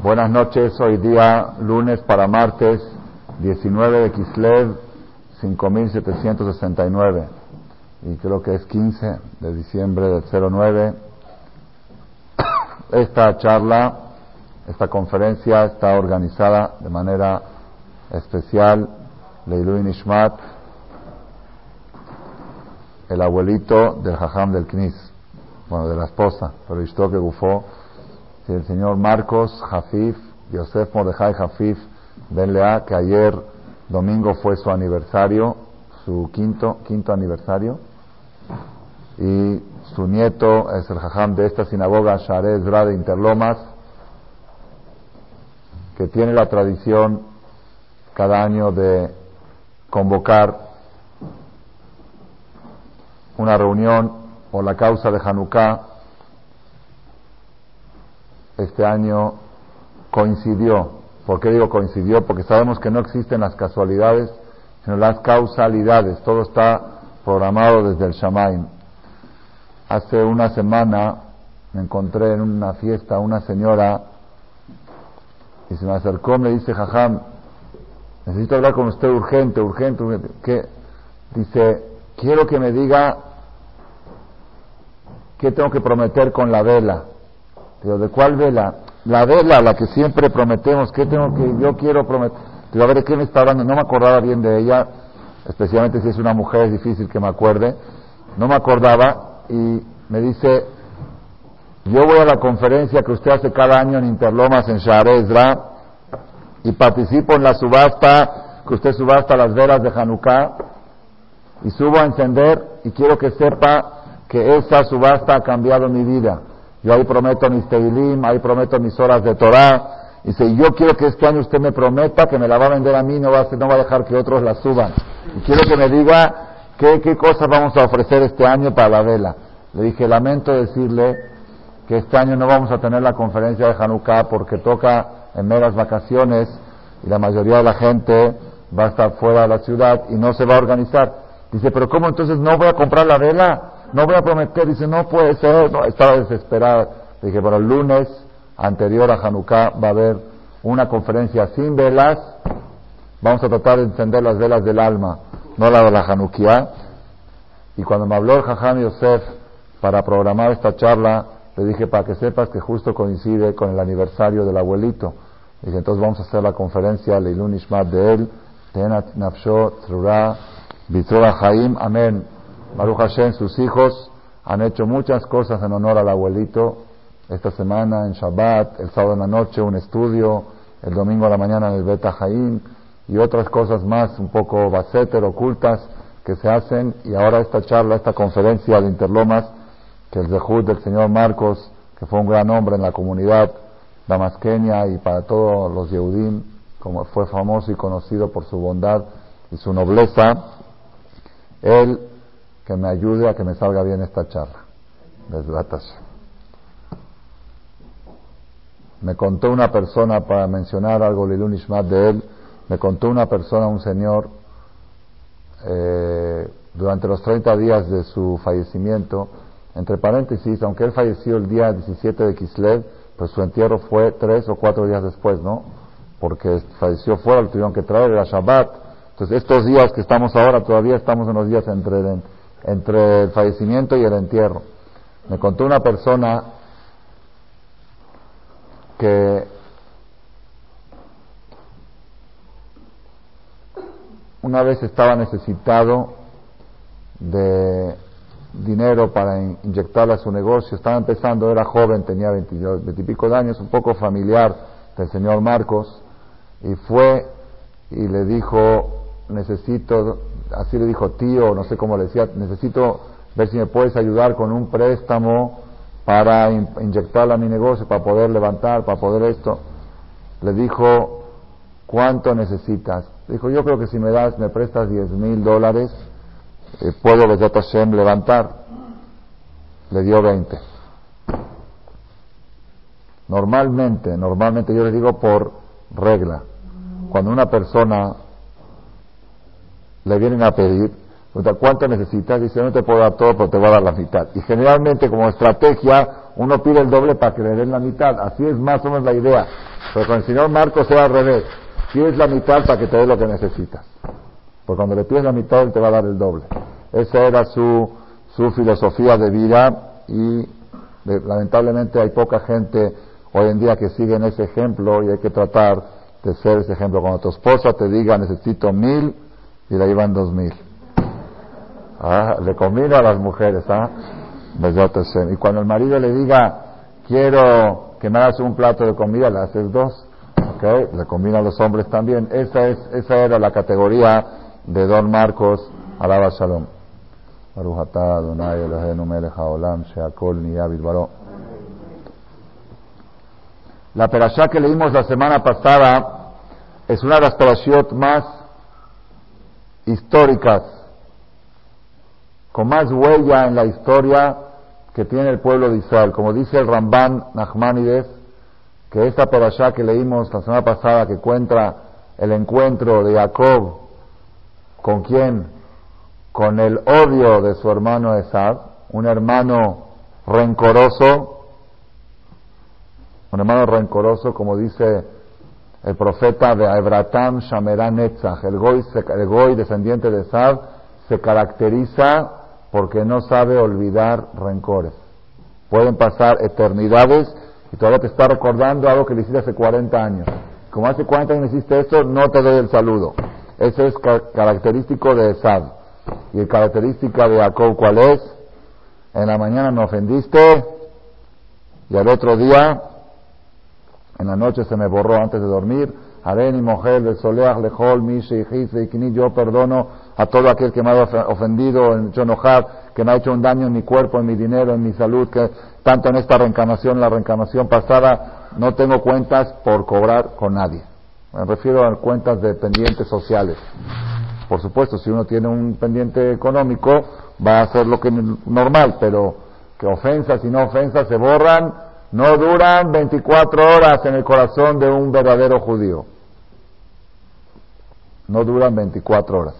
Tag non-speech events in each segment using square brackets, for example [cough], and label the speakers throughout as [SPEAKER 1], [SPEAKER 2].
[SPEAKER 1] Buenas noches, hoy día lunes para martes 19 de Kislev 5769 y creo que es 15 de diciembre del 09. [coughs] Esta charla, esta conferencia está organizada de manera especial Leilu Nishmat, el abuelito del Jajam del Knis, bueno, de la esposa, pero que Gufó el señor Marcos Jafif, Yosef Mordejai Jafif Ben Lea, que ayer domingo fue su aniversario, su quinto, quinto aniversario, y su nieto es el jajam de esta sinagoga, Share Ezra de Interlomas, que tiene la tradición cada año de convocar una reunión por la causa de Hanukkah este año coincidió. ¿Por qué digo coincidió? Porque sabemos que no existen las casualidades, sino las causalidades. Todo está programado desde el Shamaim. Hace una semana me encontré en una fiesta una señora y se me acercó, me dice, Jajam, necesito hablar con usted urgente, urgente, urgente. Dice, quiero que me diga qué tengo que prometer con la vela. Digo, ¿de cuál vela? La vela, la que siempre prometemos. ¿Qué tengo que, yo quiero prometer? Digo, a ver, ¿de qué me está hablando? No me acordaba bien de ella, especialmente si es una mujer, es difícil que me acuerde. No me acordaba y me dice, yo voy a la conferencia que usted hace cada año en Interlomas, en Ezra y participo en la subasta, que usted subasta las velas de Hanukkah, y subo a encender, y quiero que sepa que esa subasta ha cambiado mi vida. Yo ahí prometo mis teilim, ahí prometo mis horas de Torah. Dice, yo quiero que este año usted me prometa que me la va a vender a mí, no va a, no va a dejar que otros la suban. Y quiero que me diga qué, cosas vamos a ofrecer este año para la vela. Le dije, lamento decirle que este año no vamos a tener la conferencia de Hanukkah porque toca en meras vacaciones y la mayoría de la gente va a estar fuera de la ciudad y no se va a organizar. Dice, pero ¿cómo entonces no voy a comprar la vela? No voy a prometer, dice, no puede ser, no, estaba desesperada. dije, pero el lunes anterior a Hanukkah va a haber una conferencia sin velas, vamos a tratar de encender las velas del alma, no la de la Hanukkah. Y cuando me habló el Jajam Yosef para programar esta charla, le dije, para que sepas que justo coincide con el aniversario del abuelito. Dije, entonces vamos a hacer la conferencia Leilun Ishmat de él, Tenat Nafsho, Trura, Bitrola Haim, Amén. Baruch Hashem, sus hijos han hecho muchas cosas en honor al abuelito. Esta semana en Shabbat, el sábado en la noche un estudio, el domingo a la mañana en el Beta Jaim y otras cosas más un poco baseter, ocultas que se hacen. Y ahora esta charla, esta conferencia de Interlomas, que el Zehud del señor Marcos, que fue un gran hombre en la comunidad damasqueña y para todos los Yehudim, como fue famoso y conocido por su bondad y su nobleza, él me ayude a que me salga bien esta charla. Me contó una persona, para mencionar algo Lilun Ishmat de él, me contó una persona, un señor, eh, durante los 30 días de su fallecimiento, entre paréntesis, aunque él falleció el día 17 de Kislev, pues su entierro fue tres o cuatro días después, ¿no? Porque falleció fuera, lo tuvieron que traer, era Shabbat. Entonces, estos días que estamos ahora, todavía estamos en los días entre entre el fallecimiento y el entierro. Me contó una persona que una vez estaba necesitado de dinero para inyectarle a su negocio, estaba empezando, era joven, tenía veintipico de años, un poco familiar del señor Marcos, y fue y le dijo, necesito así le dijo tío, no sé cómo le decía, necesito ver si me puedes ayudar con un préstamo para inyectarle a mi negocio, para poder levantar, para poder esto. Le dijo, ¿cuánto necesitas? Dijo, yo creo que si me das, me prestas diez mil dólares, eh, puedo Hashem levantar. Le dio veinte. Normalmente, normalmente yo le digo por regla, cuando una persona le vienen a pedir, ¿cuánto necesitas? Dice, no te puedo dar todo, pero te voy a dar la mitad. Y generalmente como estrategia, uno pide el doble para que le den la mitad. Así es más o menos la idea. Pero con el señor Marcos era al revés. es la mitad para que te dé lo que necesitas. Porque cuando le pides la mitad, él te va a dar el doble. Esa era su, su filosofía de vida y lamentablemente hay poca gente hoy en día que sigue en ese ejemplo y hay que tratar de ser ese ejemplo. Cuando tu esposa te diga necesito mil y le llevan dos mil. Ah, le combina a las mujeres, ¿ah? Y cuando el marido le diga quiero que me hagas un plato de comida, le haces dos. ¿Okay? Le combina a los hombres también. Esa, es, esa era la categoría de Don Marcos, alaba Shalom. La perashá que leímos la semana pasada es una de las más históricas, con más huella en la historia que tiene el pueblo de Israel. Como dice el Ramban Nachmanides, que esta perashá que leímos la semana pasada, que cuenta el encuentro de Jacob con quién? Con el odio de su hermano Esad, un hermano rencoroso, un hermano rencoroso, como dice el profeta de Abratam Shameran Netzach, el goy, el goy descendiente de Sad, se caracteriza porque no sabe olvidar rencores. Pueden pasar eternidades y todavía te está recordando algo que le hiciste hace 40 años. Como hace 40 años hiciste esto, no te doy el saludo. Eso es característico de Sad. Y el característica de Jacob, ¿cuál es? En la mañana me ofendiste y al otro día en la noche se me borró antes de dormir. Areni, mujer, de soleach, lejol, mishe, y yo perdono a todo aquel que me ha ofendido, en que me ha hecho un daño en mi cuerpo, en mi dinero, en mi salud, que tanto en esta reencarnación, la reencarnación pasada, no tengo cuentas por cobrar con nadie. Me refiero a cuentas de pendientes sociales. Por supuesto, si uno tiene un pendiente económico, va a hacer lo que normal, pero que ofensas y no ofensas se borran no duran 24 horas en el corazón de un verdadero judío. No duran 24 horas.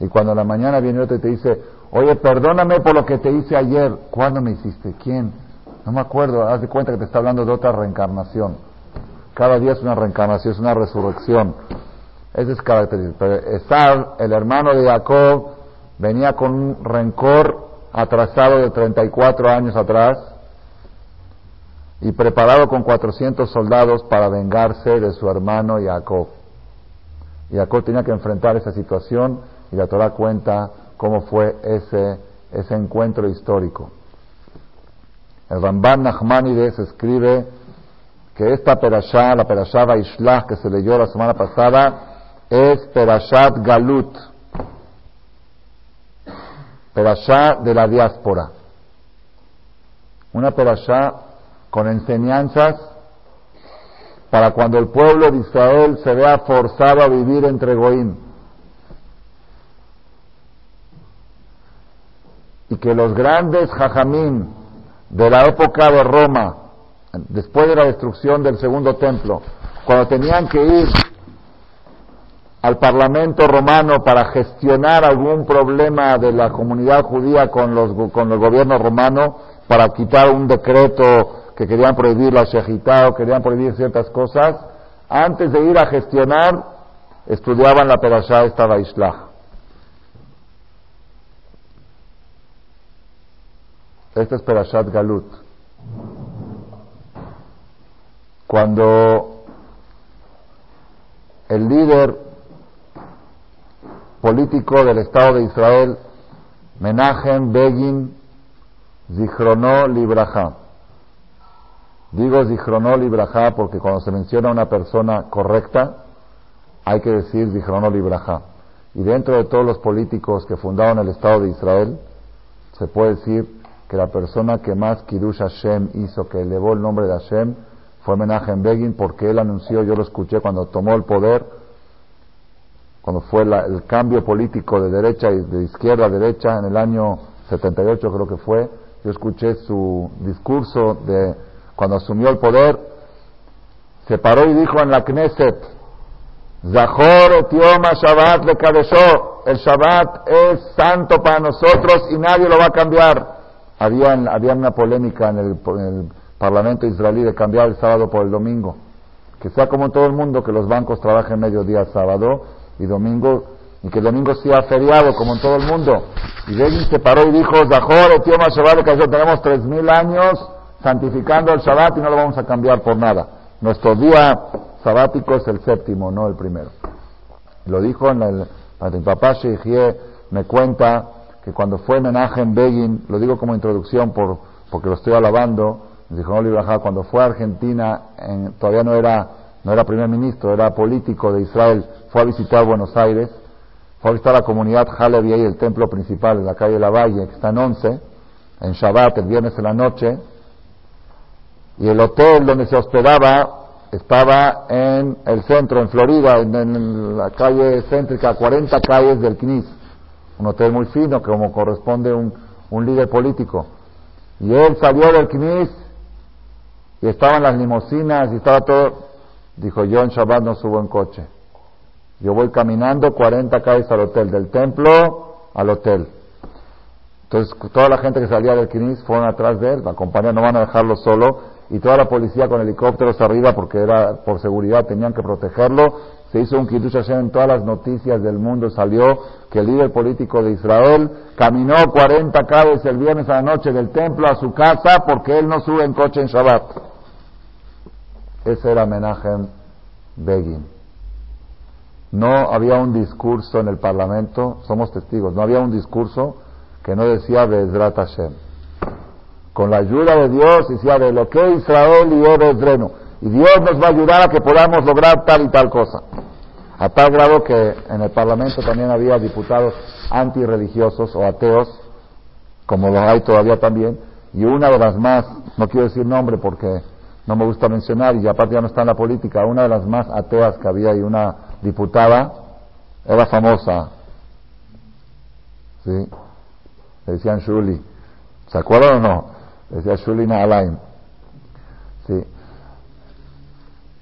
[SPEAKER 1] Y cuando la mañana viene otro y te dice, oye, perdóname por lo que te hice ayer. ¿Cuándo me hiciste? ¿Quién? No me acuerdo. Haz de cuenta que te está hablando de otra reencarnación. Cada día es una reencarnación, es una resurrección. Ese es característico. Pero Esad, el hermano de Jacob, venía con un rencor atrasado de 34 años atrás y preparado con 400 soldados para vengarse de su hermano Jacob. Jacob tenía que enfrentar esa situación y la Torah cuenta cómo fue ese, ese encuentro histórico. El Ramban Nachmanides escribe que esta perashá, la perashá Vaishlach que se leyó la semana pasada, es perashat Galut, perashá de la diáspora. Una perashá con enseñanzas para cuando el pueblo de Israel se vea forzado a vivir entre Goín. Y que los grandes jajamín de la época de Roma, después de la destrucción del segundo templo, cuando tenían que ir al Parlamento romano para gestionar algún problema de la comunidad judía con, los, con el gobierno romano, para quitar un decreto que querían prohibir la shejitá o querían prohibir ciertas cosas, antes de ir a gestionar, estudiaban la perashá esta Vaishlach. Esta es Perashat Galut. Cuando el líder político del Estado de Israel, Menachem Begin Zichrono Libraja, Digo Zichronol y porque cuando se menciona una persona correcta, hay que decir Zichronol y Y dentro de todos los políticos que fundaron el Estado de Israel, se puede decir que la persona que más Kiddush Hashem hizo, que elevó el nombre de Hashem, fue Menachem Begin, porque él anunció, yo lo escuché cuando tomó el poder, cuando fue el cambio político de derecha y de izquierda a derecha en el año 78 creo que fue, yo escuché su discurso de cuando asumió el poder, se paró y dijo en la Knesset, Zahor et Shabbat le el Shabbat es santo para nosotros y nadie lo va a cambiar. había, una polémica en el, Parlamento israelí de cambiar el sábado por el domingo. Que sea como todo el mundo, que los bancos trabajen mediodía sábado y domingo, y que el domingo sea feriado como en todo el mundo. Y Begin se paró y dijo, Zahor, tío Shabbat, que tenemos tres mil años santificando el Shabbat y no lo vamos a cambiar por nada. Nuestro día sabático es el séptimo, no el primero. Lo dijo en el, mi papá Sheikhie me cuenta que cuando fue en Begin, lo digo como introducción por, porque lo estoy alabando, dijo cuando fue a Argentina, todavía no era, no era primer ministro, era político de Israel, fue a visitar Buenos Aires, fue a visitar la comunidad Halevi, el templo principal en la calle La Valle, que está en Once, en Shabbat, el viernes en la noche, y el hotel donde se hospedaba estaba en el centro, en Florida, en, la calle céntrica, 40 calles del CNIS, un hotel muy fino, como corresponde un, un líder político. Y él salió del CNIS y estaban las limosinas y estaba todo. Dijo, yo en Shabbat no subo en coche. Yo voy caminando 40 calles al hotel, del templo al hotel. Entonces, toda la gente que salía del CNIS fueron atrás de él, la compañía no van a dejarlo solo y toda la policía con helicópteros arriba porque era por seguridad, tenían que protegerlo. Se hizo un Kiddush Hashem en todas las noticias del mundo, salió que el líder político de Israel caminó 40 calles el viernes a la noche del templo a su casa porque él no sube en coche en Shabbat. Ese era Menachem Begin. No había un discurso en el Parlamento, somos testigos, no había un discurso que no decía Bezrat Hashem con la ayuda de Dios, y sea de lo que Israel y Ebreno. Y Dios nos va a ayudar a que podamos lograr tal y tal cosa. A tal grado que en el Parlamento también había diputados antirreligiosos o ateos, como los hay todavía también, y una de las más, no quiero decir nombre porque no me gusta mencionar, y aparte ya no está en la política, una de las más ateas que había y una diputada, era famosa, ¿sí? Le decían Shuli. ¿Se acuerdan o no? Decía Shulina Alain. Sí.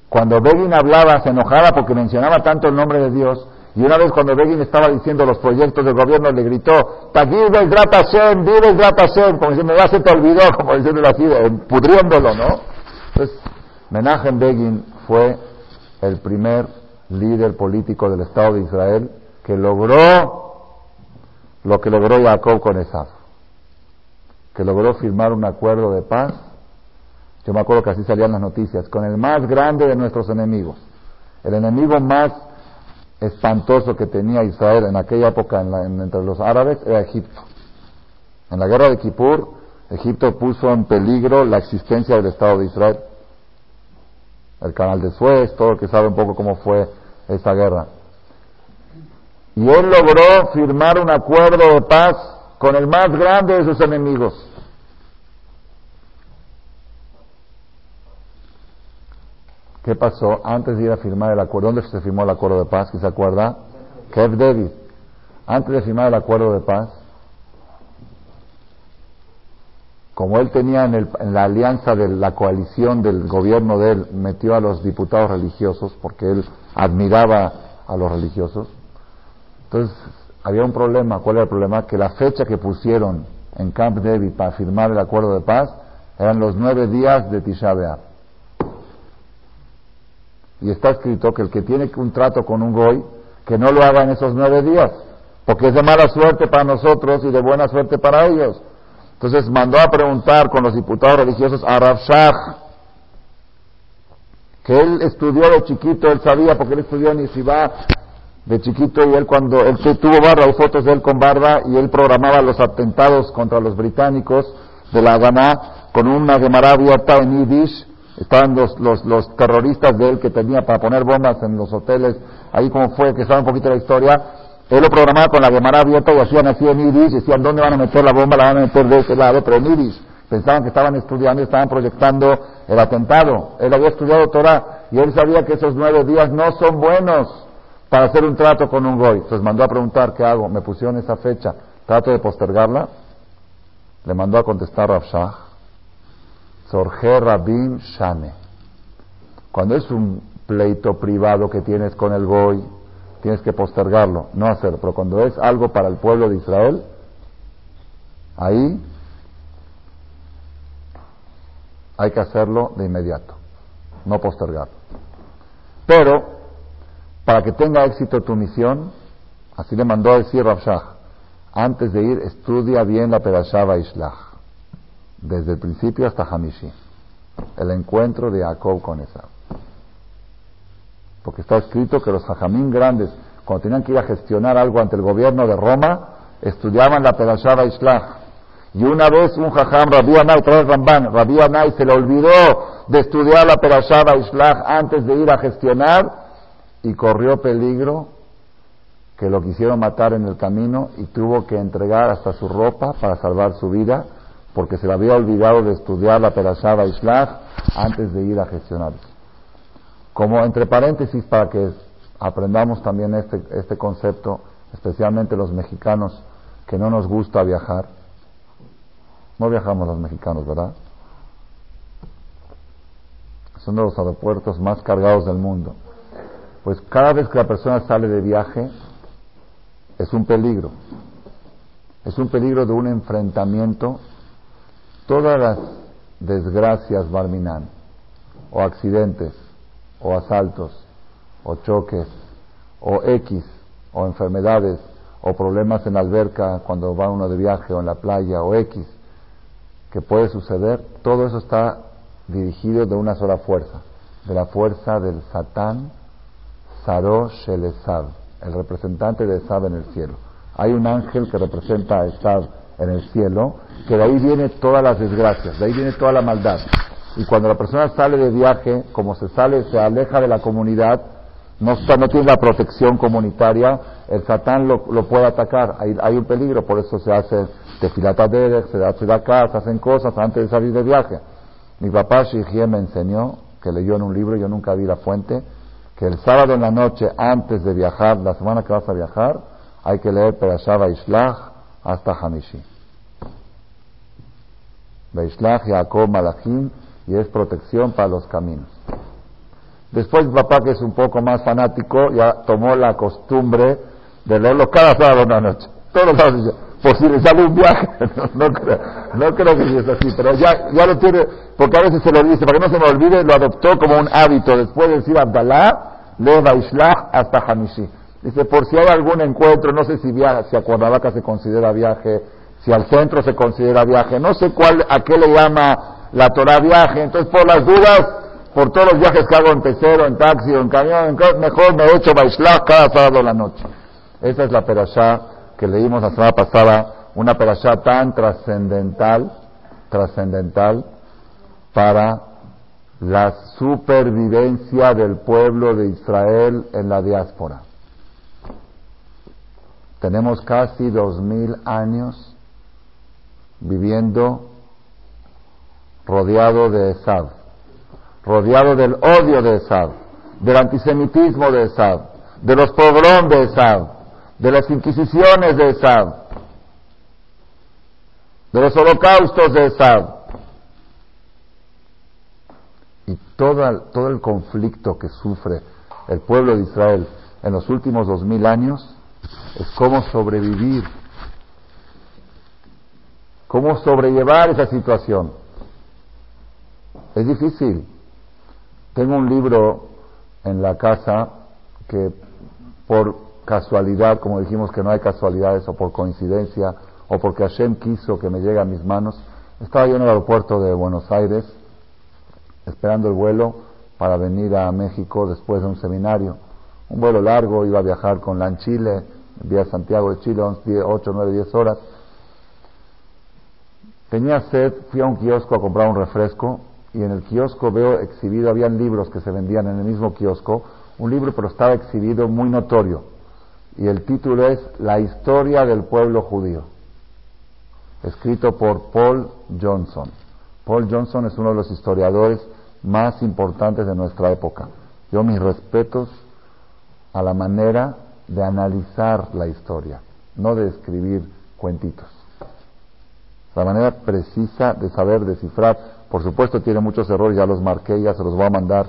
[SPEAKER 1] Cuando Begin hablaba, se enojaba porque mencionaba tanto el nombre de Dios. Y una vez cuando Begin estaba diciendo los proyectos del gobierno, le gritó, Tagir del Hashem, vive Hashem, como diciendo, ya se te olvidó, [laughs] como diciéndolo así, pudriéndolo, ¿no? Entonces, Menachem Begin fue el primer líder político del Estado de Israel que logró lo que logró Jacob con Esaf que logró firmar un acuerdo de paz, yo me acuerdo que así salían las noticias, con el más grande de nuestros enemigos. El enemigo más espantoso que tenía Israel en aquella época entre los árabes era Egipto. En la guerra de Kippur, Egipto puso en peligro la existencia del Estado de Israel. El canal de Suez, todo el que sabe un poco cómo fue esa guerra. Y él logró firmar un acuerdo de paz con el más grande de sus enemigos. ¿Qué pasó antes de ir a firmar el acuerdo? ¿Dónde se firmó el acuerdo de paz? ¿Quién se acuerda? Kev David. Antes de firmar el acuerdo de paz, como él tenía en, en, la alianza de la coalición del gobierno de él, metió a los diputados religiosos porque él admiraba a los religiosos. Entonces había un problema. ¿Cuál era el problema? Que la fecha que pusieron en Camp David para firmar el acuerdo de paz eran los nueve días de Tisha. Y está escrito que el que tiene un trato con un goy, que no lo haga en esos nueve días, porque es de mala suerte para nosotros y de buena suerte para ellos. Entonces mandó a preguntar con los diputados religiosos a Rav que él estudió de chiquito, él sabía, porque él estudió en Yeshiva, de chiquito y él cuando él tuvo barba, hay fotos de él con barba y él programaba los atentados contra los británicos de la Haganah con una Gemara abierta en Yiddish. Estaban los, los, los, terroristas de él que tenía para poner bombas en los hoteles, ahí como fue, que sabe un poquito la historia. Él lo programaba con la Gemara abierta y hacían así en Yiddish, decían dónde van a meter la bomba, la van a meter de ese lado, pero en Yiddish. Pensaban que estaban estudiando y estaban proyectando el atentado. Él había estudiado Torah y él sabía que esos nueve días no son buenos para hacer un trato con un goy. Entonces mandó a preguntar, ¿qué hago? Me pusieron esa fecha, trato de postergarla. Le mandó a contestar Rav Shah, Sorge Rabin Shane. Cuando es un pleito privado que tienes con el goy, tienes que postergarlo, no hacerlo. Pero cuando es algo para el pueblo de Israel, ahí Hay que hacerlo de inmediato, no postergar. Pero, para que tenga éxito tu misión, así le mandó a decir Rabshah, antes de ir, estudia bien la Perashá Ishlach, desde el principio hasta Hamishi, el encuentro de Jacob con Esau. Porque está escrito que los hajamín grandes, cuando tenían que ir a gestionar algo ante el gobierno de Roma, estudiaban la Perashá Ishlach. Y una vez un jajam, Rabbi Anay, trae Ramban, Rabbi Anay se le olvidó de estudiar la Perashá Ishlach antes de ir a gestionar y corrió peligro que lo quisieron matar en el camino y tuvo que entregar hasta su ropa para salvar su vida porque se le había olvidado de estudiar la Perashá Ishlach antes de ir a gestionar. Como entre paréntesis para que aprendamos también este, este concepto, especialmente los mexicanos que no nos gusta viajar. No viajamos los mexicanos, ¿verdad? Son de los aeropuertos más cargados del mundo. Pues cada vez que la persona sale de viaje es un peligro. Es un peligro de un enfrentamiento. Todas las desgracias, Barminan, o accidentes, o asaltos, o choques, o X, o enfermedades, o problemas en la alberca cuando va uno de viaje o en la playa, o X, que puede suceder, todo eso está dirigido de una sola fuerza, de la fuerza del Satán, Saró Shelesab, el representante de Esab en el cielo. Hay un ángel que representa a Esab en el cielo, que de ahí viene todas las desgracias, de ahí viene toda la maldad. Y cuando la persona sale de viaje, como se sale, se aleja de la comunidad, no, tiene la protección comunitaria, el satán lo, puede atacar. Hay, un peligro, por eso se hace tefilataderech, se hace acá, se hacen cosas antes de salir de viaje. Mi papá Shihie me enseñó, que leyó en un libro, yo nunca vi la fuente, que el sábado en la noche, antes de viajar, la semana que vas a viajar, hay que leer Perashá Ishlach hasta Hamishi. Beishlach Yaakov Malachim y es protección para los caminos. Después papá, que es un poco más fanático, ya tomó la costumbre de leerlo cada sábado en la noche. Todos los días. Por si le sale un viaje. [laughs] No, creo, no creo que sea así, pero ya, ya lo tiene, porque a veces se lo dice, para que no se me olvide, lo adoptó como un hábito. Después de decir Abdalá, Ishlach hasta Hamishi. Dice, por si hay algún encuentro, no sé si viaja, si a Cuernavaca se considera viaje, si al centro se considera viaje, no sé cuál, a qué le llama la Torah viaje. Entonces, por las dudas, por todos los viajes que hago en pecero, en taxi o en camión, mejor me echo Baishlach cada sábado la noche. Esa es la perashá que leímos la semana pasada, una perashá tan trascendental, trascendental para la supervivencia del pueblo de Israel en la diáspora. Tenemos casi dos mil años viviendo rodeado de Esab, rodeado del odio de Esab, del antisemitismo de Esab, de los pogroms de Esab, de las inquisiciones de Esab, de los holocaustos de Esab. Y todo, todo el conflicto que sufre el pueblo de Israel en los últimos dos mil años es cómo sobrevivir, cómo sobrellevar esa situación. Es difícil. Tengo un libro en la casa que por casualidad, como dijimos que no hay casualidades, o por coincidencia, o porque Hashem quiso que me llegue a mis manos, estaba yo en el aeropuerto de Buenos Aires, esperando el vuelo para venir a México después de un seminario. Un vuelo largo, iba a viajar con LAN Chile, vía Santiago de Chile, 8, 9, 10 horas. Tenía sed, fui a un kiosco a comprar un refresco y en el kiosco veo exhibido, habían libros que se vendían en el mismo kiosco, un libro pero estaba exhibido muy notorio y el título es La historia del pueblo judío, escrito por Paul Johnson. Paul Johnson es uno de los historiadores más importantes de nuestra época. Yo mis respetos a la manera de analizar la historia, no de escribir cuentitos. La manera precisa de saber descifrar. Por supuesto tiene muchos errores, ya los marqué, ya se los voy a mandar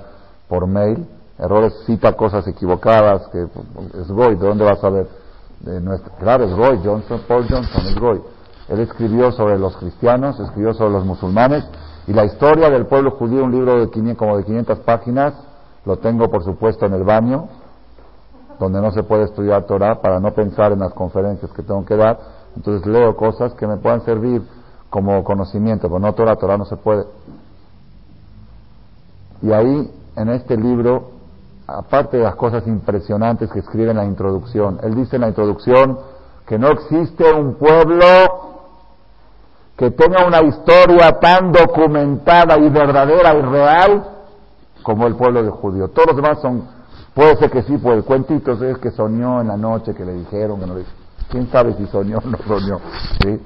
[SPEAKER 1] por mail. Errores, cita cosas equivocadas, que es Goy, ¿de dónde vas a ver? De claro, es Goy, Johnson, Paul Johnson, es Goy. Él escribió sobre los cristianos, escribió sobre los musulmanes Y la historia del pueblo judío, un libro de 500, como de 500 páginas, lo tengo por supuesto en el baño, donde no se puede estudiar Torah para no pensar en las conferencias que tengo que dar. Entonces leo cosas que me puedan servir como conocimiento, pero no Torah, Torah no se puede. Y ahí, en este libro, aparte de las cosas impresionantes que escribe en la introducción, él dice en la introducción que no existe un pueblo que tenga una historia tan documentada y verdadera y real como el pueblo de judío. Todos los demás son, puede ser que sí, por el cuentito, es que soñó en la noche, que le dijeron, que no le ¿Quién sabe si soñó o no soñó? ¿sí?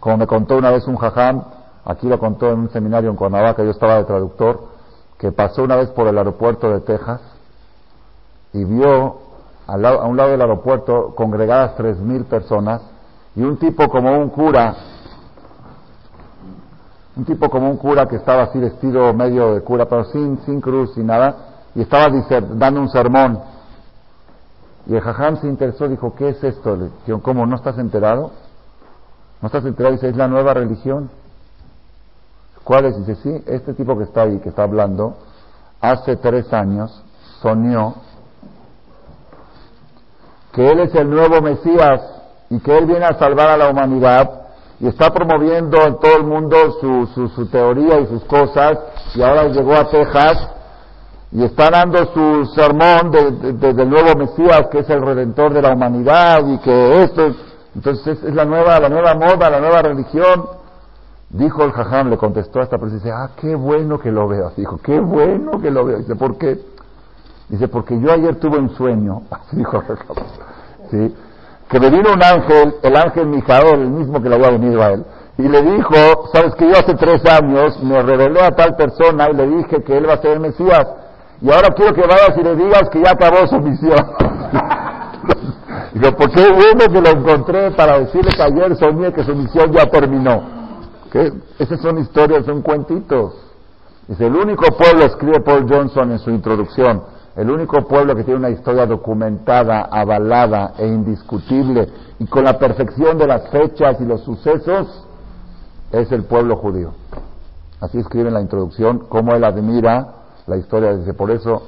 [SPEAKER 1] Como me contó una vez un jajam, aquí lo contó en un seminario en Cuernavaca, yo estaba de traductor, que pasó una vez por el aeropuerto de Texas y vio a un lado del aeropuerto congregadas tres mil personas y un tipo como un cura, un tipo como un cura que estaba así vestido medio de cura, pero sin, sin cruz, sin nada, y estaba dando un sermón. Y el jajam se interesó, dijo, ¿qué es esto? Le ¿cómo? ¿No estás enterado? ¿No estás enterado? Dice, es la nueva religión. ¿Cuál es? Dice, sí, este tipo que está ahí, que está hablando, hace tres años soñó que él es el nuevo Mesías y que Él viene a salvar a la humanidad y está promoviendo en todo el mundo su, su, su teoría y sus cosas y ahora llegó a Texas y está dando su sermón desde de, nuevo Mesías que es el redentor de la humanidad y que esto entonces es, la nueva la nueva moda la nueva religión dijo el jajam le contestó a esta persona dice ah qué bueno que lo veo dijo qué bueno que lo veo dice ¿por qué? dice porque yo ayer tuve un sueño [laughs] así dijo el jajam ¿sí? que me vino un ángel, el ángel Mijael, el mismo que le había venido a él, y le dijo, sabes que yo hace tres años me revelé a tal persona y le dije que él va a ser el Mesías, y ahora quiero que vayas y le digas que ya acabó su misión. [laughs] Digo, porque bueno que lo encontré para decirle que ayer soñé que su misión ya terminó. Esas son historias, son cuentitos. Es el único pueblo, escribe Paul Johnson en su introducción, el único pueblo que tiene una historia documentada, avalada e indiscutible y con la perfección de las fechas y los sucesos es el pueblo judío. Así escribe en la introducción cómo él admira la historia. Dice, por eso,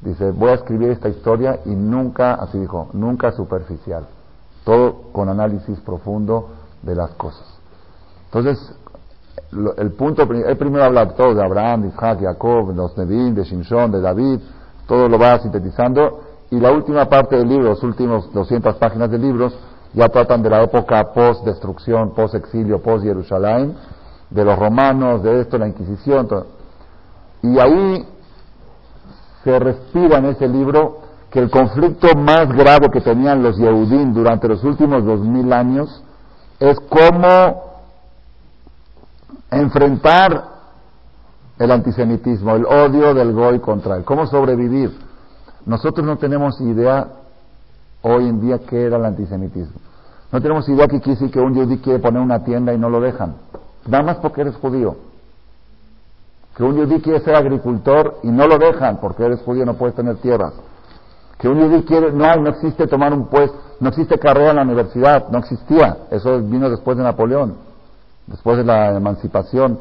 [SPEAKER 1] dice, voy a escribir esta historia y nunca, así dijo, nunca superficial. Todo con análisis profundo de las cosas. Entonces, el punto, él primero habla todo de Abraham, de Isaac, Jacob, de los Nevin, de Shimshon, de David, todo lo va sintetizando y la última parte del libro, los últimos 200 páginas del libro, ya tratan de la época post-destrucción, post-exilio, post-Jerusalén, de los romanos, de esto, la Inquisición. Y ahí se respira en ese libro que el conflicto más grave que tenían los Yehudim durante los últimos dos mil años es cómo enfrentar el antisemitismo, el odio del goy contra él. ¿Cómo sobrevivir? Nosotros no tenemos idea hoy en día qué era el antisemitismo. No tenemos idea que decir que un judío quiere poner una tienda y no lo dejan. Nada más porque eres judío. Que un judío quiere ser agricultor y no lo dejan porque eres judío no puedes tener tierras. Que un judío quiere, no no existe tomar un puesto, no existe carrera en la universidad, no existía. Eso vino después de Napoleón, después de la emancipación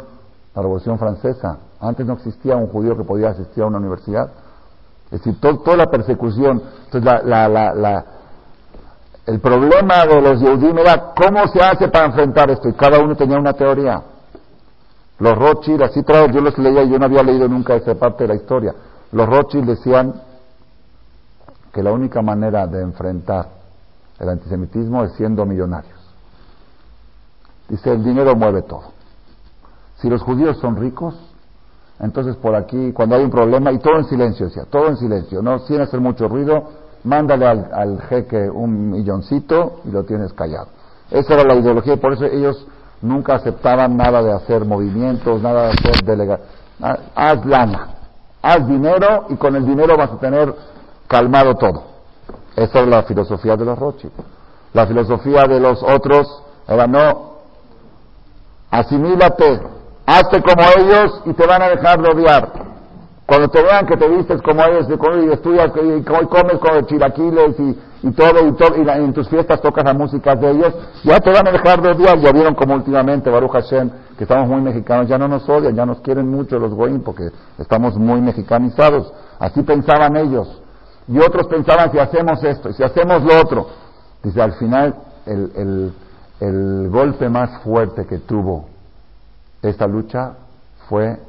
[SPEAKER 1] la Revolución Francesa. Antes no existía un judío que podía asistir a una universidad. Es decir, toda la persecución. Entonces, la, la, el problema de los Yehudim era cómo se hace para enfrentar esto. Y cada uno tenía una teoría. Los Rothschild, así yo los leía y yo no había leído nunca esa parte de la historia. Los Rothschild decían que la única manera de enfrentar el antisemitismo es siendo millonarios. Dice, el dinero mueve todo. Si los judíos son ricos, entonces por aquí, cuando hay un problema, y todo en silencio, decía, todo en silencio, no sin hacer mucho ruido, mándale al, jeque un milloncito y lo tienes callado. Esa era la ideología y por eso ellos nunca aceptaban nada de hacer movimientos, nada de hacer delegar. Ah, haz lana, haz dinero y con el dinero vas a tener calmado todo. Esa era la filosofía de los Rothschild. La filosofía de los otros era no, asimílate, hazte como ellos y te van a dejar de odiar. Cuando te vean que te vistes como ellos y estudias y comes con chilaquiles y, y todo, y, todo, y en tus fiestas tocas la música de ellos, ya te van a dejar de odiar. Ya vieron como últimamente, Baruch Hashem, que estamos muy mexicanos, ya no nos odian, ya nos quieren mucho los goyim porque estamos muy mexicanizados. Así pensaban ellos. Y otros pensaban si hacemos esto, y si hacemos lo otro. Dice, al final, el, el, el golpe más fuerte que tuvo esta lucha fue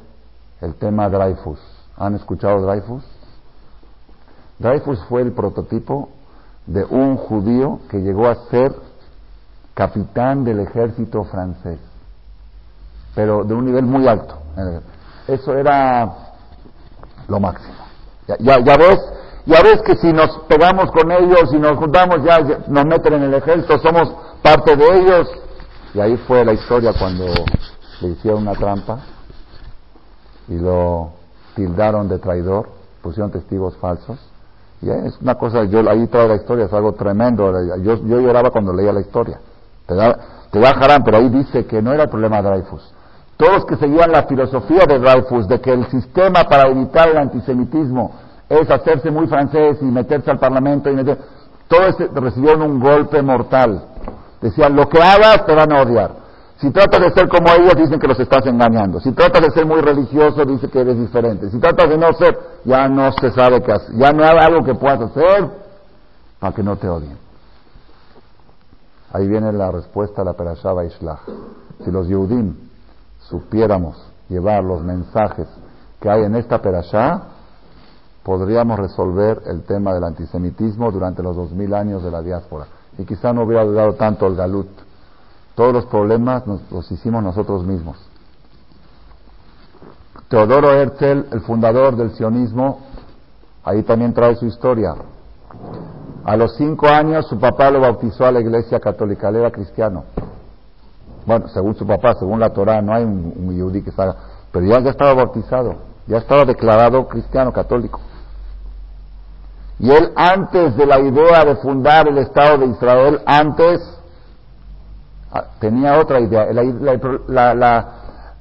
[SPEAKER 1] el tema Dreyfus. ¿Han escuchado Dreyfus? Dreyfus fue el prototipo de un judío que llegó a ser capitán del ejército francés, pero de un nivel muy alto. Eso era lo máximo. Ya, ya, ves, ya ves que si nos pegamos con ellos y nos juntamos ya nos meten en el ejército, somos parte de ellos. Y ahí fue la historia cuando le hicieron una trampa y lo tildaron de traidor, pusieron testigos falsos. Y es una cosa, yo ahí toda la historia es algo tremendo. Yo, yo lloraba cuando leía la historia. Te da, te da harán, pero ahí dice que no era el problema de Dreyfus. Todos que seguían la filosofía de Dreyfus, de que el sistema para evitar el antisemitismo es hacerse muy francés y meterse al parlamento, y meter, todos recibieron un golpe mortal. Decían, lo que hagas te van a odiar. Si tratas de ser como ellos, dicen que los estás engañando. Si tratas de ser muy religioso, dice que eres diferente. Si tratas de no ser, ya no se sabe qué hacer. Ya no hay algo que puedas hacer para que no te odien. Ahí viene la respuesta a la Perashá Islah. Si los Yehudim supiéramos llevar los mensajes que hay en esta Perashá, podríamos resolver el tema del antisemitismo durante los dos mil años de la diáspora. Y quizá no hubiera dado tanto el galut todos los problemas los hicimos nosotros mismos. Teodoro Herzl, el fundador del sionismo, ahí también trae su historia. A los cinco años su papá lo bautizó a la iglesia católica, él era cristiano. Bueno, según su papá, según la Torah, no hay un, un que salga, pero ya, ya estaba bautizado, ya estaba declarado cristiano católico. Y él antes de la idea de fundar el Estado de Israel, antes Ah, tenía otra idea.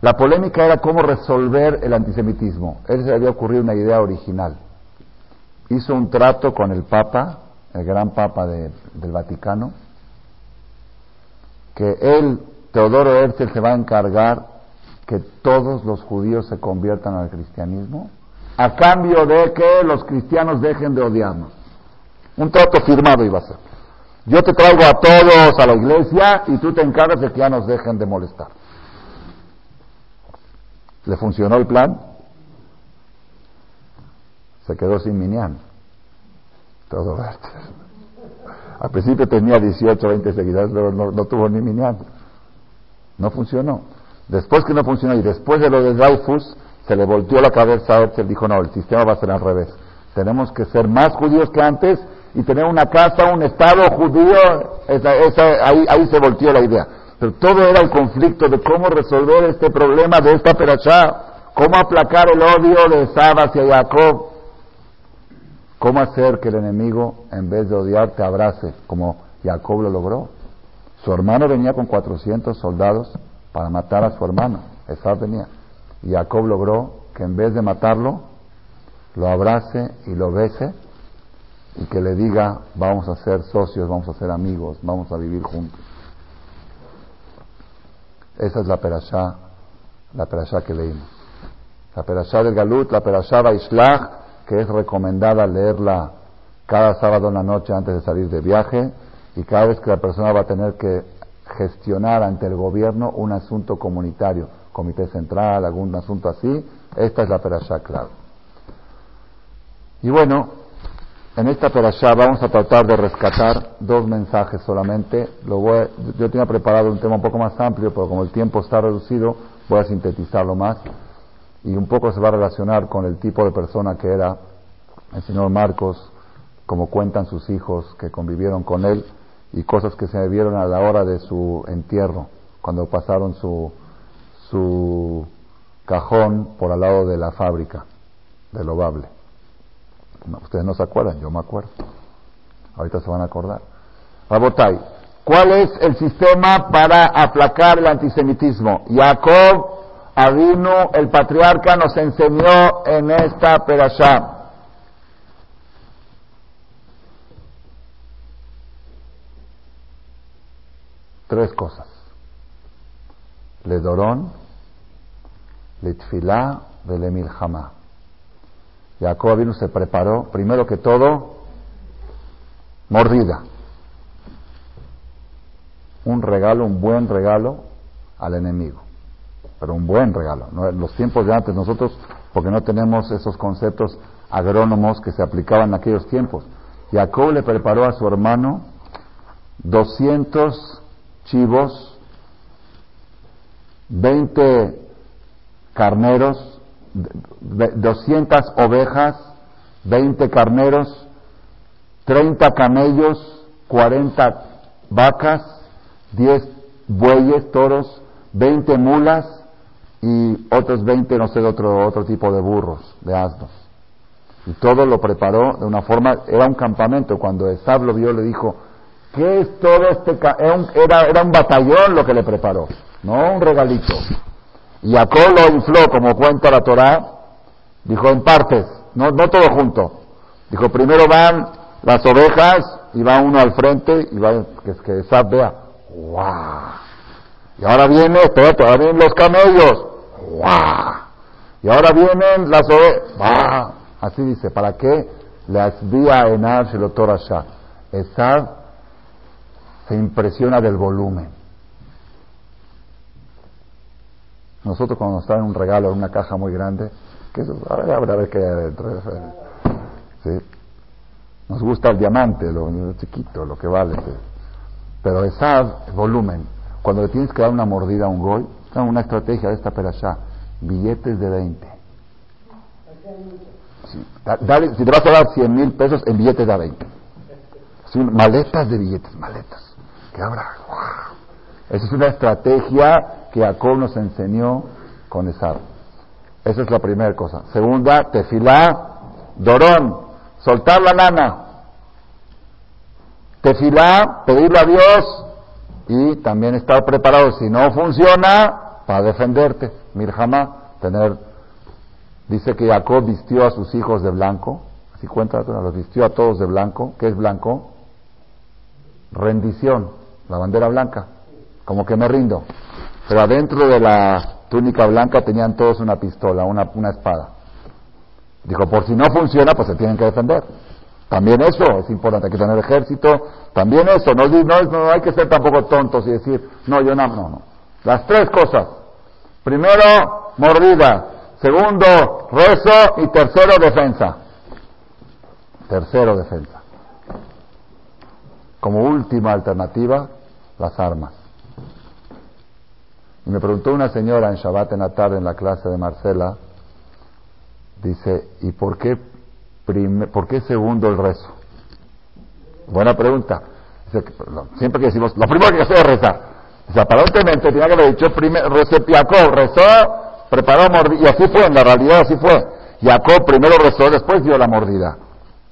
[SPEAKER 1] La, polémica era cómo resolver el antisemitismo. Él se había ocurrido una idea original. Hizo un trato con el Papa, el gran Papa del Vaticano, que él, Teodoro Herzl, se va a encargar que todos los judíos se conviertan al cristianismo, a cambio de que los cristianos dejen de odiarnos. Un trato firmado iba a ser. Yo te traigo a todos a la iglesia y tú te encargas de que ya nos dejen de molestar. ¿Le funcionó el plan? Se quedó sin minián. Todo Al principio tenía 18, 20 seguidores, pero no, tuvo ni minián. No funcionó. Después que no funcionó y después de lo de Dreyfus, se le volteó la cabeza a él, dijo, no, el sistema va a ser al revés. Tenemos que ser más judíos que antes y tener una casa, un estado judío, ahí, se volteó la idea. Pero todo era el conflicto de cómo resolver este problema de esta perachá, cómo aplacar el odio de Saba hacia Jacob, cómo hacer que el enemigo, en vez de odiar, te abrace, como Jacob lo logró. Su hermano venía con 400 soldados para matar a su hermano, Esab venía. Y Jacob logró que en vez de matarlo, lo abrace y lo bese y que le diga, vamos a ser socios, vamos a ser amigos, vamos a vivir juntos. Esa es la perashá, la perashá que leímos. La perashá del Galut, la perashá Baishlach, que es recomendada leerla cada sábado en la noche antes de salir de viaje y cada vez que la persona va a tener que gestionar ante el gobierno un asunto comunitario, comité central, algún asunto así, esta es la perashá clave. Y bueno, en esta perashá vamos a tratar de rescatar dos mensajes solamente. Lo voy yo tenía preparado un tema un poco más amplio, pero como el tiempo está reducido, voy a sintetizarlo más. Y un poco se va a relacionar con el tipo de persona que era el señor Marcos, como cuentan sus hijos que convivieron con él, y cosas que se vieron a la hora de su entierro, cuando pasaron su, su cajón por al lado de la fábrica, del ovable. Ustedes no se acuerdan, yo me acuerdo. Ahorita se van a acordar. Rabotay, ¿cuál es el sistema para aplacar el antisemitismo? Jacob Avino, el patriarca, nos enseñó en esta perashá. Tres cosas. Le dorón, le tfilá, le jamá. Jacob vino, se preparó, primero que todo, mordida. Un regalo, un buen regalo al enemigo. Pero un buen regalo. En los tiempos de antes, nosotros, porque no tenemos esos conceptos agrónomos que se aplicaban en aquellos tiempos. Jacob le preparó a su hermano 200 chivos, 20 carneros, 200 ovejas, 20 carneros, 30 camellos, 40 vacas, 10 bueyes, toros, 20 mulas y otros 20, no sé, otro, otro tipo de burros, de asnos. Y todo lo preparó de una forma, era un campamento. Cuando Esab lo vio, le dijo, ¿qué es todo este? Era, era, un batallón lo que le preparó, no un regalito. Y Jacob lo infló, como cuenta la Torá, dijo en partes, no, no todo junto. Dijo, primero van las ovejas y va uno al frente y va que, que Esab vea, ¡guau! Y ahora viene, espérate, ahora vienen los camellos, ¡guau! Y ahora vienen las ovejas, Así dice, ¿para qué? Le asvía enar shelotorasha. Esab se impresiona del volumen. Nosotros cuando nos traen un regalo en una caja muy grande, que eso, a ver, a ver, qué hay adentro. ¿sí? Nos gusta el diamante, lo, chiquito, lo que vale. Pero Esab, volumen. Cuando le tienes que dar una mordida a un gol, una estrategia de esta perashá, billetes de 20. Dale, si te vas a dar 100 mil pesos, en billetes da 20. maletas de billetes, maletas. Que habrá. Esa es una estrategia que Jacob nos enseñó con Esab. Esa es la primera cosa. Segunda, tefilá, dorón, soltar la lana. Tefilá, pedirle a Dios y también estar preparado. Si no funciona, para defenderte. Mirjama, tener Dice que Jacob vistió a sus hijos de blanco, así cuenta, los vistió a todos de blanco. ¿Qué es blanco? Rendición, la bandera blanca, como que me rindo. Pero adentro de la túnica blanca tenían todos una pistola, una, una espada. Dijo, por si no funciona, pues se tienen que defender. También eso es importante, hay que tener ejército. También eso, no, no, no hay que ser tampoco tontos y decir, no, yo no, no, no. Las tres cosas. Primero, mordida. Segundo, rezo. Y tercero, defensa. Tercero, defensa. Como última alternativa, las armas. Y me preguntó una señora en Shabbat en la tarde en la clase de Marcela, dice, ¿y por qué, por qué segundo el rezo? Buena pregunta. siempre que decimos, lo primero que hacer es rezar. Dice, aparentemente tenía que haber dicho, primero, rezó, rezó preparó mordida, y así fue, en la realidad así fue. Jacob primero rezó, después dio la mordida.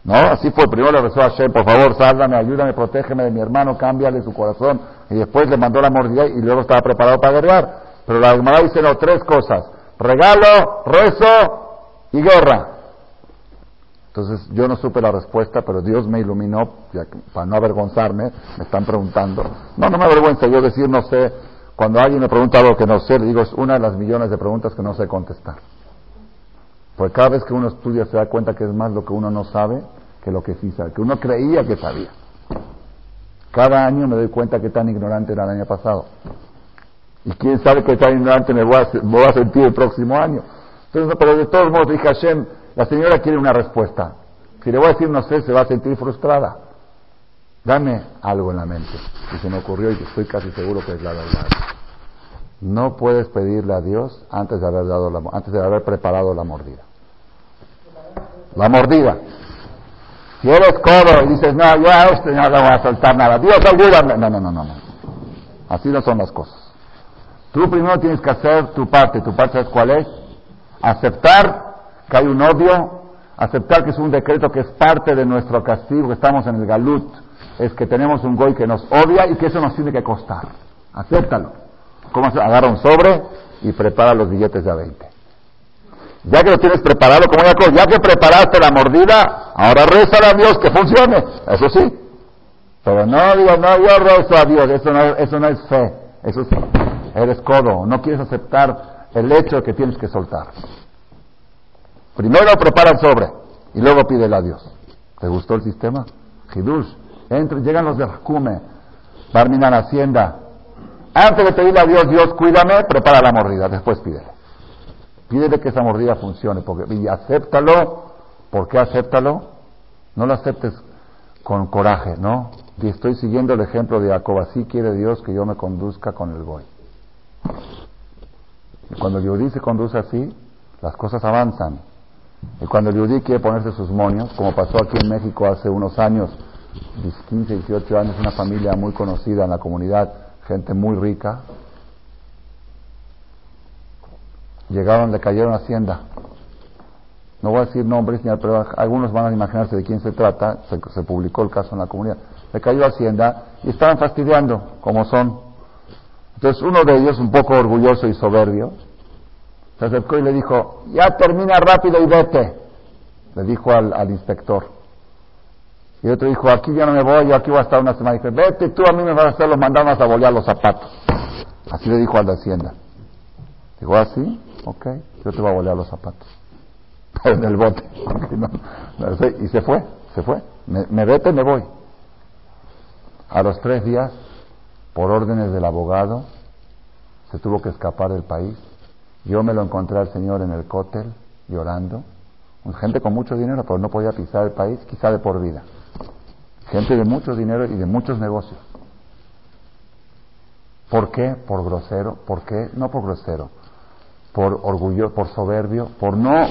[SPEAKER 1] ¿No? Así fue, primero le rezó a Hashem, por favor, sálvame, ayúdame, protégeme de mi hermano, cámbiale su corazón. Y después le mandó la mordida y luego estaba preparado para guerrear. Pero la Gemara dice, tres cosas. Regalo, rezo y guerra. Entonces yo no supe la respuesta, pero Dios me iluminó, para no avergonzarme, me están preguntando. No, no me avergüenza yo decir no sé, cuando alguien me pregunta algo que no sé, le digo, es una de las millones de preguntas que no sé contestar. Porque cada vez que uno estudia se da cuenta que es más lo que uno no sabe que lo que sí sabe, que uno creía que sabía. Cada año me doy cuenta que tan ignorante era el año pasado. Y quién sabe qué tan ignorante me voy a, sentir el próximo año. Entonces, pero de todos modos dije Hashem, la señora quiere una respuesta. Si le voy a decir no sé, se va a sentir frustrada. Dame algo en la mente. Y se me ocurrió y estoy casi seguro que es la verdad. No puedes pedirle a Dios antes de haber, dado la, antes de haber preparado la mordida. La mordida. Si eres codo y dices, no, yo a este no le voy a soltar nada, Dios ayúdame. No, no, no, no. Así no son las cosas. Tú primero tienes que hacer tu parte. ¿Tu parte es cuál es? Aceptar que hay un odio, aceptar que es un decreto que es parte de nuestro castigo, que estamos en el galut, es que tenemos un goy que nos odia y que eso nos tiene que costar. Acéptalo. ¿Cómo se agarra un sobre y prepara los billetes de a 20? Ya que lo tienes preparado, como ya, ya que preparaste la mordida, ahora reza a Dios que funcione. Eso sí. Pero no digas, no, yo rezo a Dios, eso no, eso no es fe, eso es, eres codo, no quieres aceptar el hecho de que tienes que soltar. Primero prepara el sobre y luego pídele a Dios. ¿Te gustó el sistema? Hidush. llegan los de Hakume, Barminan Hacienda. Antes de pedirle a Dios, Dios, cuídame, prepara la mordida, después pídele. Pídele que esa mordida funcione, porque, y acéptalo. ¿Por qué acéptalo? No lo aceptes con coraje, ¿no? Y estoy siguiendo el ejemplo de Jacob, así quiere Dios que yo me conduzca con el boy. Cuando el Yudí se conduce así, las cosas avanzan. Y cuando el Yudí quiere ponerse sus moños, como pasó aquí en México hace unos años, 15, 18 años, una familia muy conocida en la comunidad, gente muy rica, llegaron, le cayeron a Hacienda. No voy a decir nombres, pero algunos van a imaginarse de quién se trata, se, publicó el caso en la comunidad. Le cayó a Hacienda y estaban fastidiando, como son. Entonces uno de ellos, un poco orgulloso y soberbio, se acercó y le dijo, ya termina rápido y vete, le dijo al, inspector. Y otro dijo, aquí ya no me voy, yo aquí voy a estar una semana. Dice, vete tú, a mí me vas a hacer los mandados a bolear los zapatos. Así le dijo al de Hacienda. Dijo, ¿así? ¿Ah, ok, yo te voy a bolear los zapatos. [laughs] En el bote. y se fue, se fue. Me, me vete, me voy. A los tres días, por órdenes del abogado, se tuvo que escapar del país yo me lo encontré al Señor en el cótel, llorando. Gente con mucho dinero, pero no podía pisar el país, quizá de por vida. Gente de mucho dinero y de muchos negocios. ¿Por qué? Por grosero. ¿Por qué? No por grosero. Por orgullo, por soberbio, por no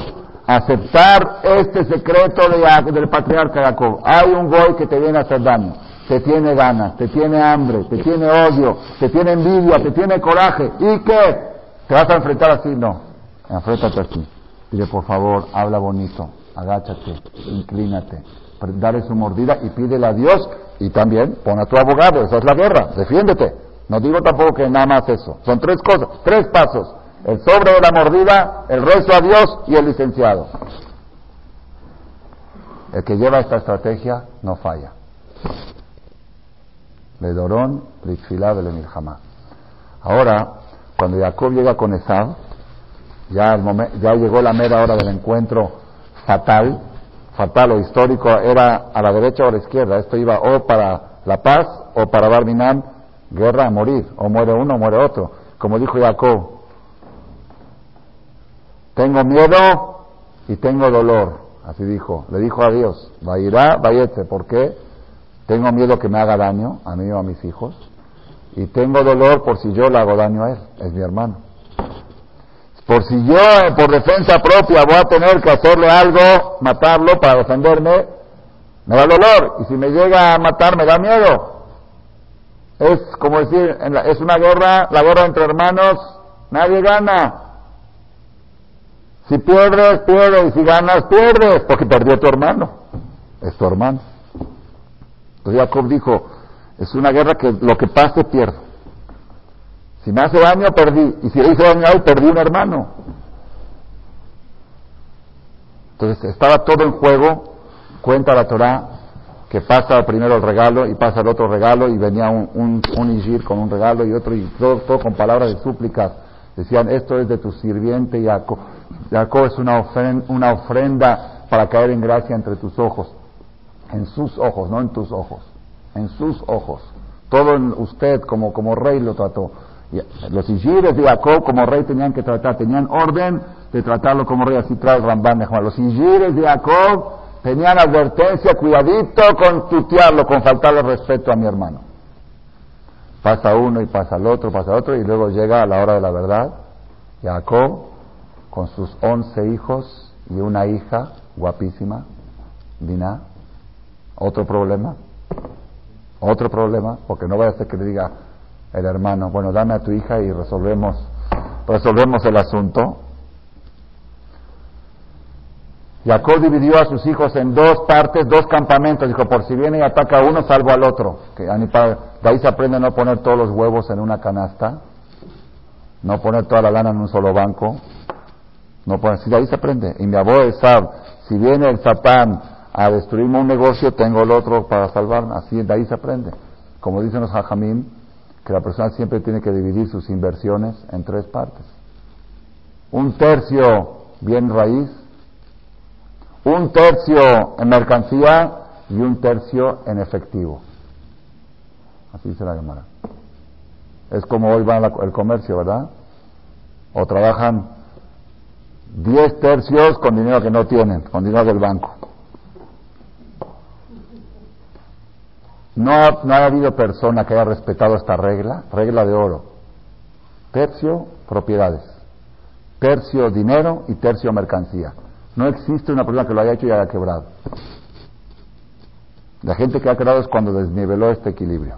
[SPEAKER 1] aceptar este secreto de, del patriarca Jacob. Hay un goy que te viene a hacer daño. Te tiene ganas, te tiene hambre, te tiene odio, te tiene envidia, te tiene coraje. ¿Y qué? ¿Te vas a enfrentar así? No. Enfréntate así. Dile, por favor, habla bonito, agáchate, inclínate, dale su mordida y pídele a Dios y también pon a tu abogado. Esa es la guerra. Defiéndete. No digo tampoco que nada más eso. Son tres cosas, tres pasos. El sobre de la mordida, el rezo a Dios y el licenciado. El que lleva esta estrategia no falla. Le dorón, le jamás. Ahora, cuando Jacob llega con Esab, ya, ya llegó la mera hora del encuentro fatal, fatal o histórico, era a la derecha o a la izquierda. Esto iba o para la paz o para Barminan, guerra a morir. O muere uno o muere otro. Como dijo Jacob, tengo miedo y tengo dolor. Así dijo. Le dijo a Dios, va vayete. ¿Por qué? Tengo miedo que me haga daño a mí o a mis hijos y tengo dolor por si yo le hago daño a él, es mi hermano. Por si yo, por defensa propia, voy a tener que hacerle algo, matarlo para defenderme, me da dolor. Y si me llega a matar, me da miedo. Es como decir, es una guerra, la guerra entre hermanos, nadie gana. Si pierdes, pierdes, y si ganas, pierdes, porque perdió tu hermano. Es tu hermano. Entonces Jacob dijo, es una guerra que lo que pase pierdo. Si me hace daño, perdí. Y si le hice daño a perdí un hermano. Entonces estaba todo en juego. Cuenta la Torah que pasa primero el regalo y pasa el otro regalo y venía un, un, un con un regalo y otro y todo, todo, con palabras de súplicas. Decían, esto es de tu sirviente Jacob. Jacob es una ofrenda, una ofrenda para caer en gracia entre tus ojos. En sus ojos, no en tus ojos en sus ojos. Todo en usted como, como rey lo trató. Los Igires de Jacob como rey tenían que tratar, tenían orden de tratarlo como rey, así trae el Rambán de Juan. Los Igires de Jacob tenían advertencia, cuidadito con tutearlo, con faltarle respeto a mi hermano. Pasa uno y pasa el otro, pasa el otro, y luego llega la hora de la verdad. Jacob, con sus once hijos y una hija guapísima, Dina, otro problema, otro problema, porque no vaya a ser que le diga el hermano, bueno, dame a tu hija y resolvemos, resolvemos el asunto. Jacob dividió a sus hijos en dos partes, dos campamentos. Dijo, por si viene y ataca a uno, salvo al otro. Que de ahí se aprende a no poner todos los huevos en una canasta, no poner toda la lana en un solo banco. No poner, de ahí se aprende. Y mi abuelo sabe, si viene el Satán a destruirme un negocio, tengo el otro para salvarme. Así, de ahí se aprende. Como dicen los hajamim, que la persona siempre tiene que dividir sus inversiones en tres partes. Un tercio bien raíz, un tercio en mercancía y un tercio en efectivo. Así se la llamará. Es como hoy va el comercio, ¿verdad? O trabajan 10 tercios con dinero que no tienen, con dinero del banco. No ha, no ha habido persona que haya respetado esta regla, regla de oro. Tercio, propiedades. Tercio, dinero y tercio, mercancía. No existe una persona que lo haya hecho y haya quebrado. La gente que ha quebrado es cuando desniveló este equilibrio.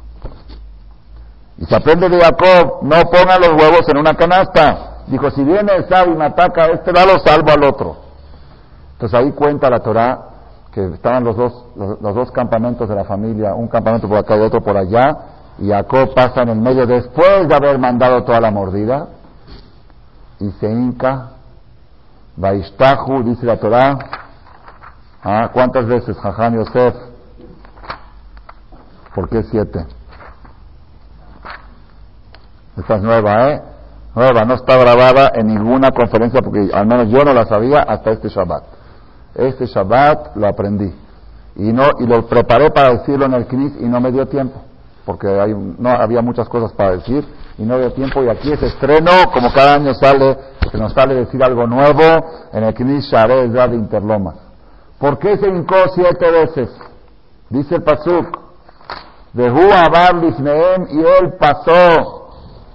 [SPEAKER 1] Y se aprende de Jacob, no ponga los huevos en una canasta. Dijo, si viene Esau y me ataca a este, lo salvo al otro. Entonces ahí cuenta la Torah que estaban los dos, los, dos campamentos de la familia, un campamento por acá y otro por allá, y Jacob pasa en el medio después de haber mandado toda la mordida, y se hinca, Vaishtahu, dice la Torah, ¿ah? ¿cuántas veces, Jajam Yosef? ¿Por qué siete? Esta es nueva, ¿eh? Nueva, no está grabada en ninguna conferencia porque al menos yo no la sabía hasta este Shabbat. Este Shabbat lo aprendí. Y, no, y lo preparé para decirlo en el Knis y no me dio tiempo. Porque hay, no había muchas cosas para decir y no dio tiempo. Y aquí es estreno, como cada año sale, que nos sale decir algo nuevo en el Knis Sharez de Interlomas. ¿Por qué se hincó siete veces? Dice el Pasuk. De Abar y él pasó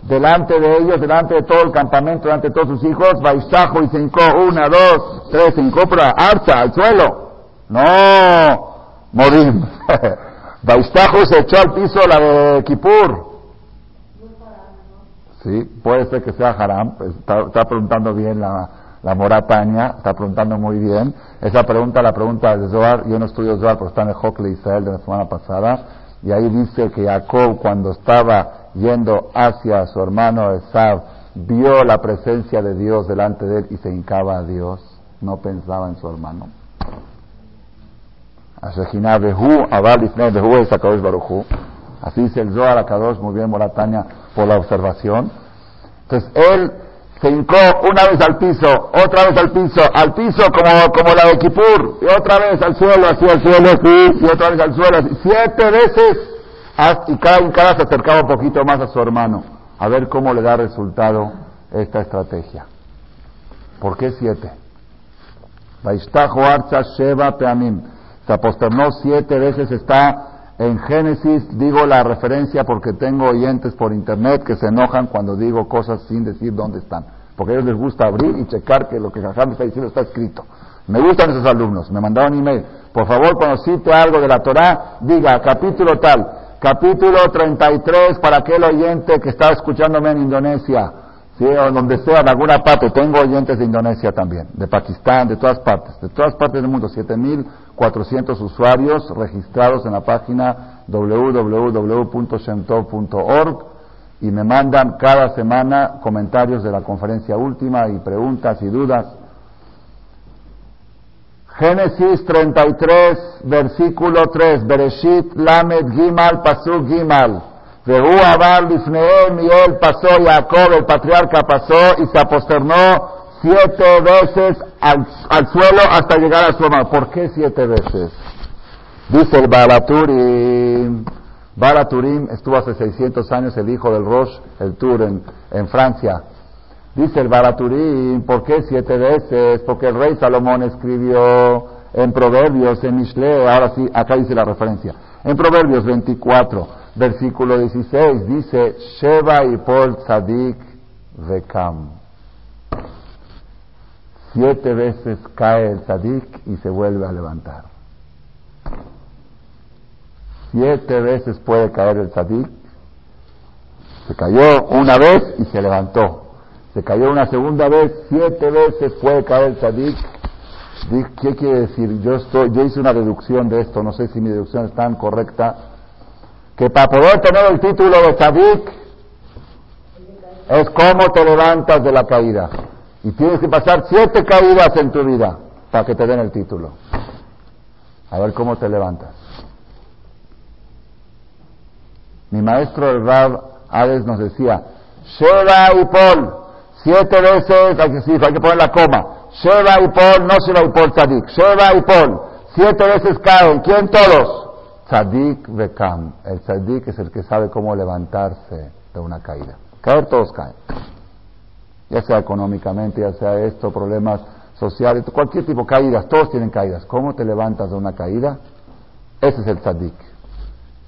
[SPEAKER 1] delante de ellos, delante de todo el campamento, delante de todos sus hijos, Baisajo y se hincó, una, dos, tres, se hincó para archa, al suelo. No, Morim. [laughs] Baisajo se echó al piso la de Kipur. Sí, puede ser que sea haram, pues, está, preguntando bien la, la está preguntando muy bien. Esa pregunta, la pregunta de Zohar, yo no estudio Zohar, pero está en el Hokle Israel de la semana pasada, y ahí dice que Jacob cuando estaba yendo hacia su hermano Esab, vio la presencia de Dios delante de él y se hincaba a Dios, no pensaba en su hermano. Así dice el Zohar Kadosh, muy bien Moratania, por la observación. Entonces él se hincó una vez al piso, otra vez al piso, al piso como, como la de Kipur, y otra vez al suelo, así al suelo, y otra vez al suelo, siete veces y cada, cada se acercaba un poquito más a su hermano, a ver cómo le da resultado esta estrategia. ¿Por qué siete? Sheva Peamim. Se aposternó siete veces, está en Génesis, digo la referencia porque tengo oyentes por internet que se enojan cuando digo cosas sin decir dónde están. Porque a ellos les gusta abrir y checar que lo que Jajam está diciendo está escrito. Me gustan esos alumnos, me mandaron email. Por favor, cuando cite algo de la Torah, diga capítulo tal capítulo 33 para aquel oyente que está escuchándome en Indonesia, ¿sí? o donde sea, en alguna parte. Tengo oyentes de Indonesia también, de Pakistán, de todas partes, de todas partes del mundo. 7.400 usuarios registrados en la página www.shemtov.org y me mandan cada semana comentarios de la conferencia última y preguntas y dudas. Génesis 33, versículo 3, Bereshit Lamed Gimal Pasú Gimal. Vehu Abar Lifneem y él pasó, Jacob, el patriarca pasó y se aposternó siete veces al, suelo hasta llegar a su hermano. ¿Por qué siete veces? Dice el Baraturim. Baraturim estuvo hace 600 años el hijo del Roche, el Tour en, en Francia. Dice el Baraturín, ¿por qué siete veces? Porque el rey Salomón escribió en Proverbios, en Mishle, ahora sí, acá dice la referencia. En Proverbios 24, versículo 16, dice, Sheba y Paul Tzadik Vekam. Siete veces cae el Tzadik y se vuelve a levantar. Siete veces puede caer el Tzadik. Se cayó una vez y se levantó se cayó una segunda vez, siete veces puede caer el tzadik. ¿Qué quiere decir? Yo, estoy, yo hice una deducción de esto, no sé si mi deducción es tan correcta, que para poder tener el título de tzadik es cómo te levantas de la caída. Y tienes que pasar siete caídas en tu vida para que te den el título. A ver cómo te levantas. Mi maestro el Rab Hades nos decía, Sheva y Pol, siete veces, hay que, sí, hay que poner la coma, Sheva y Pol, no Sheva y Pol Tzadik, Sheva y Pol, siete veces caen, ¿quién todos? Tzadik Bekam, el Tzadik es el que sabe cómo levantarse de una caída. Caer todos caen, ya sea económicamente, ya sea esto, problemas sociales, cualquier tipo de caídas, todos tienen caídas. ¿Cómo te levantas de una caída? Ese es el Tzadik.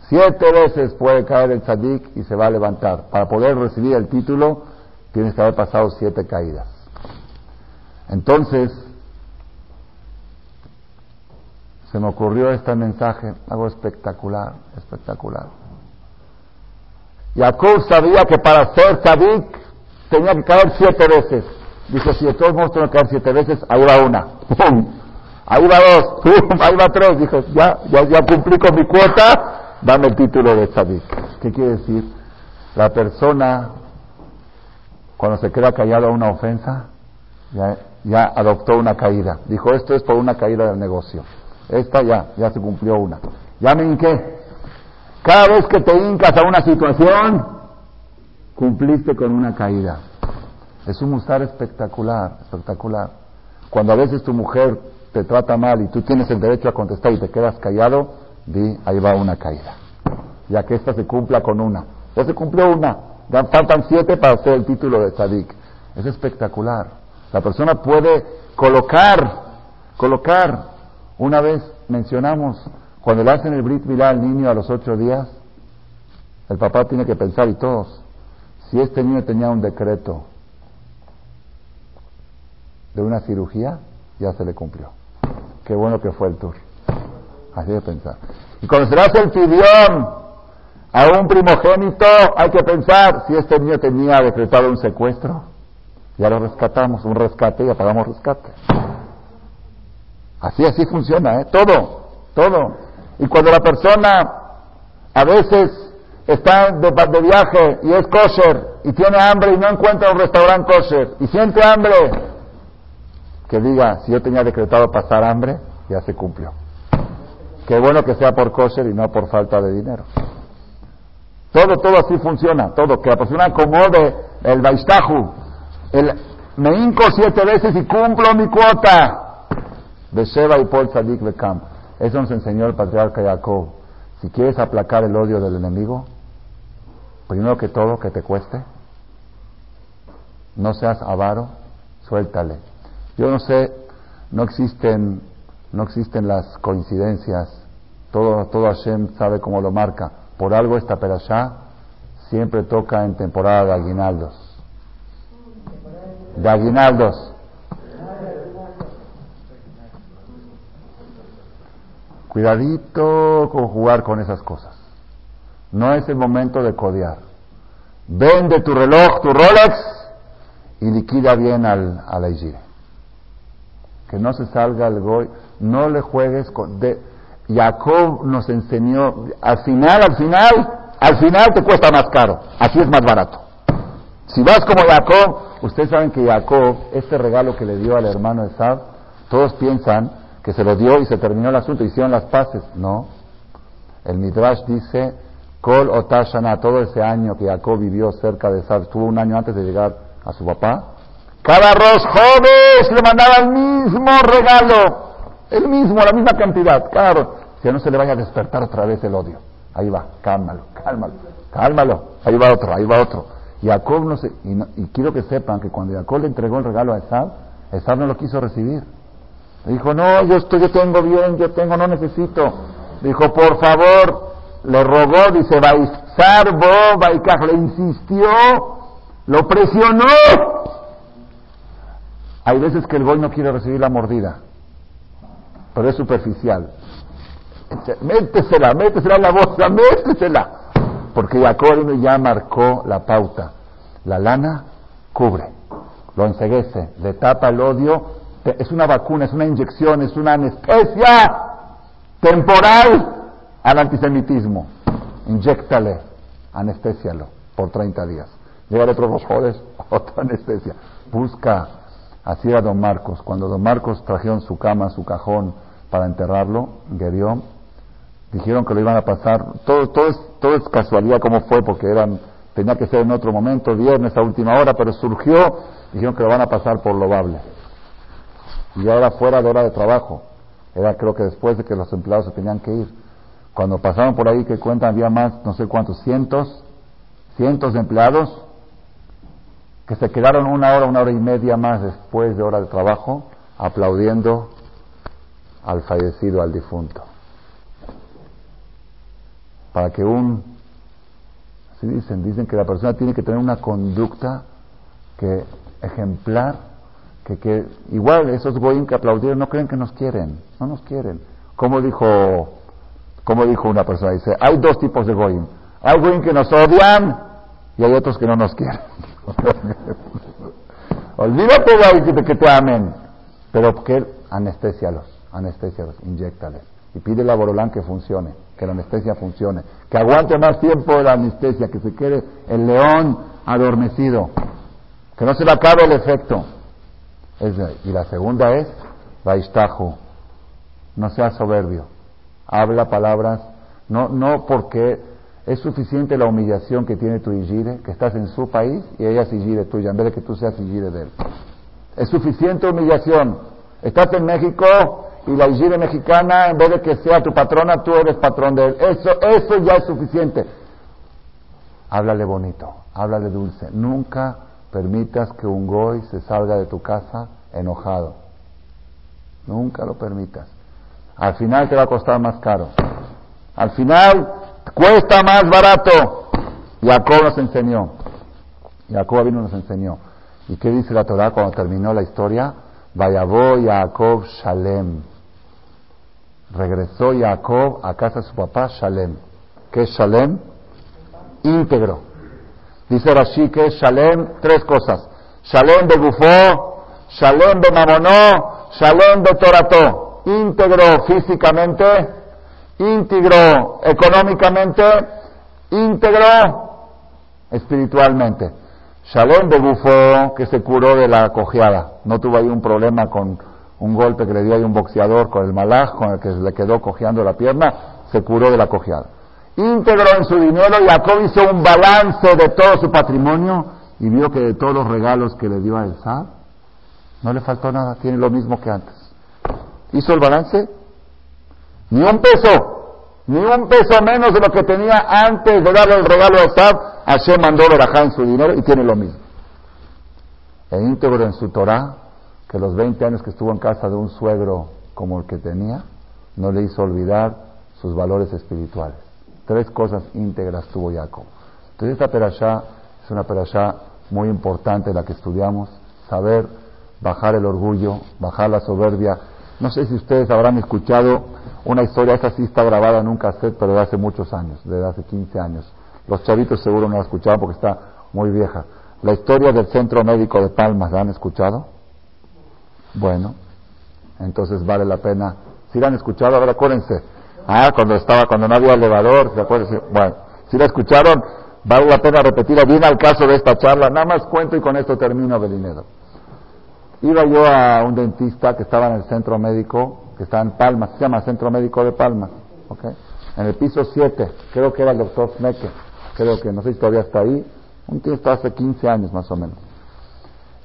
[SPEAKER 1] Siete veces puede caer el tzadik y se va a levantar. Para poder recibir el título, tienes que haber pasado siete caídas. Entonces, se me ocurrió este mensaje, algo espectacular, espectacular. Jacob sabía que para ser tzadik tenía que caer siete veces. Dijo, si de todos modos tengo que caer siete veces, ahí va una. Ahí va dos. [laughs] Ahí va tres. Dijo, ya, ya, ya cumplí con mi cuota dame el título de tzadik. ¿Qué quiere decir? La persona, cuando se queda callado a una ofensa, ya, ya adoptó una caída. Dijo, esto es por una caída del negocio. Esta ya, ya se cumplió una. ¿Ya me hinqué? Cada vez que te hincas a una situación, cumpliste con una caída. Es un musar espectacular, espectacular. Cuando a veces tu mujer te trata mal y tú tienes el derecho a contestar y te quedas callado, di, ahí va una caída. Ya que esta se cumpla con una. Ya se cumplió una. Ya faltan siete para hacer el título de Tzadik. Es espectacular. La persona puede colocar, colocar. Una vez mencionamos, cuando le hacen el Brit Milá al niño a los ocho días, el papá tiene que pensar, y todos, si este niño tenía un decreto de una cirugía, ya se le cumplió. Qué bueno que fue el tour. Así de pensar. Y cuando se hace el fidión a un primogénito, hay que pensar si este niño tenía decretado un secuestro. Ya lo rescatamos, un rescate y apagamos rescate. Así, así funciona, ¿eh? Todo, todo. Y cuando la persona a veces está de, viaje y es kosher y tiene hambre y no encuentra un restaurante kosher y siente hambre, que diga, si yo tenía decretado pasar hambre, ya se cumplió. Qué bueno que sea por kosher y no por falta de dinero. Todo, todo así funciona, todo. Que la persona acomode el baistaju, el me hinco siete veces y cumplo mi cuota. De Sheba y Paul Sadik Bekam. Eso nos enseñó el patriarca Jacob. Si quieres aplacar el odio del enemigo, primero que todo, que te cueste. No seas avaro, suéltale. Yo no sé, no existen no existen las coincidencias. Todo, todo Hashem sabe cómo lo marca. Por algo esta perashá siempre toca en temporada de aguinaldos. De aguinaldos. Cuidadito con jugar con esas cosas. No es el momento de codear. Vende tu reloj, tu Rolex y liquida bien al, a la Que no se salga el goy no le juegues con... De, Jacob nos enseñó, al final, al final, al final te cuesta más caro, así es más barato. Si vas como Jacob, ustedes saben que Jacob, este regalo que le dio al hermano Esab, todos piensan que se lo dio y se terminó el asunto, hicieron las paces. No. El Midrash dice, Kol Otashana, todo ese año que Jacob vivió cerca de Esab, estuvo un año antes de llegar a su papá, cada arroz jóvenes le mandaba el mismo regalo. El mismo, la misma cantidad, claro. Que no se le vaya a despertar otra vez el odio. Ahí va, cálmalo, cálmalo, cálmalo. Ahí va otro, ahí va otro. Jacob no se, y, quiero que sepan que cuando Jacob le entregó el regalo a Esab, Esab no lo quiso recibir. Dijo, no, yo estoy, yo tengo bien, yo tengo, no necesito. Dijo, por favor, le rogó, dice, Baizar, Bo, le insistió, lo presionó. Hay veces que el gol no quiere recibir la mordida pero es superficial. Métesela, métesela en la bolsa, métesela. Porque Jacob ya marcó la pauta. La lana cubre, lo enseguece, le tapa el odio. Es una vacuna, es una inyección, es una anestesia temporal al antisemitismo. Inyéctale, anestésialo por 30 días. Llega otro los jodes, [laughs] otra anestesia. Busca Así era don Marcos. Cuando don Marcos trajeron su cama, su cajón, para enterrarlo, Gedeón. Dijeron que lo iban a pasar, todo, todo, es, todo es casualidad como fue, porque eran, tenía que ser en otro momento, viernes a última hora, pero surgió, dijeron que lo van a pasar por Lobable. Y ahora fuera de hora de trabajo. Era creo que después de que los empleados se tenían que ir. Cuando pasaron por ahí que cuentan había más, no sé cuántos, cientos, cientos de empleados que se quedaron una hora, una hora y media más después de hora de trabajo aplaudiendo al fallecido, al difunto. Para que un, así dicen, dicen que la persona tiene que tener una conducta que ejemplar que, que igual esos goyim que aplaudieron no creen que nos quieren, no nos quieren. Como dijo, como dijo una persona, dice, hay dos tipos de goyim. Hay goyim que nos odian y hay otros que no nos quieren. [laughs] Olvídate de que te amen, pero que anestesialos, anestesialos, inyectales. Y pide a Borolán que funcione, que la anestesia funcione, que aguante más tiempo la anestesia, que se quede el león adormecido, que no se le acabe el efecto y la segunda es, Vaishtahu, no seas soberbio, habla palabras, no, no porque es suficiente la humillación que tiene tu Igire, que estás en su país y ella es Igire tuya, en vez de que tú seas Igire de él. Es suficiente humillación. Estás en México y la Igire mexicana, en vez de que sea tu patrona, tú eres patrón de él. Eso, eso ya es suficiente. Háblale bonito, háblale dulce. Nunca permitas que un goy se salga de tu casa enojado. Nunca lo permitas. Al final te va a costar más caro. Al final cuesta más barato. Jacob nos enseñó. Jacob vino nos enseñó. ¿Y qué dice la Torah cuando terminó la historia? Vayabó Jacob Shalem. Regresó Jacob a casa de su papá Shalem. ¿Qué es Shalem? Íntegro. Dice Rashi que Shalem, tres cosas. Shalem de Gufó, Shalem de Mamonó, Shalem de Torató. Íntegro físicamente, íntegro económicamente, íntegro espiritualmente. Shalem de Gufó, que se curó de la cojeada. No tuvo ahí un problema con un golpe que le dio ahí un boxeador con el malaj, con el que le quedó cojeando la pierna, se curó de la cojeada íntegro en su dinero, Jacob hizo un balance de todo su patrimonio y vio que de todos los regalos que le dio a Esab, no le faltó nada, tiene lo mismo que antes. ¿Hizo el balance? Ni un peso, ni un peso menos de lo que tenía antes de darle el regalo a Esab, Hashem mandó verajá en su dinero y tiene lo mismo. E íntegro en su Torah, que los 20 años que estuvo en casa de un suegro como el que tenía, no le hizo olvidar sus valores espirituales. Tres cosas íntegras tuvo Jacob. Entonces esta perashá es una perashá muy importante la que estudiamos, saber bajar el orgullo, bajar la soberbia. No sé si ustedes habrán escuchado una historia, esa sí está grabada en un cassette, pero de hace muchos años, de hace 15 años. Los chavitos seguro no la escuchado porque está muy vieja. La historia del Centro Médico de Palmas, ¿la han escuchado? Bueno, entonces vale la pena. Si la han escuchado, ahora acuérdense, Ah, cuando estaba, cuando no había elevador, ¿se acuerdan? Bueno, si la escucharon, vale la pena repetirla bien al caso de esta charla. Nada más cuento y con esto termino, Belinedo. Iba yo a un dentista que estaba en el centro médico, que está en Palmas, se llama Centro Médico de Palmas, ¿ok? En el piso 7, creo que era el doctor Smeke, creo que, no sé si todavía está ahí, un tío está hace 15 años más o menos.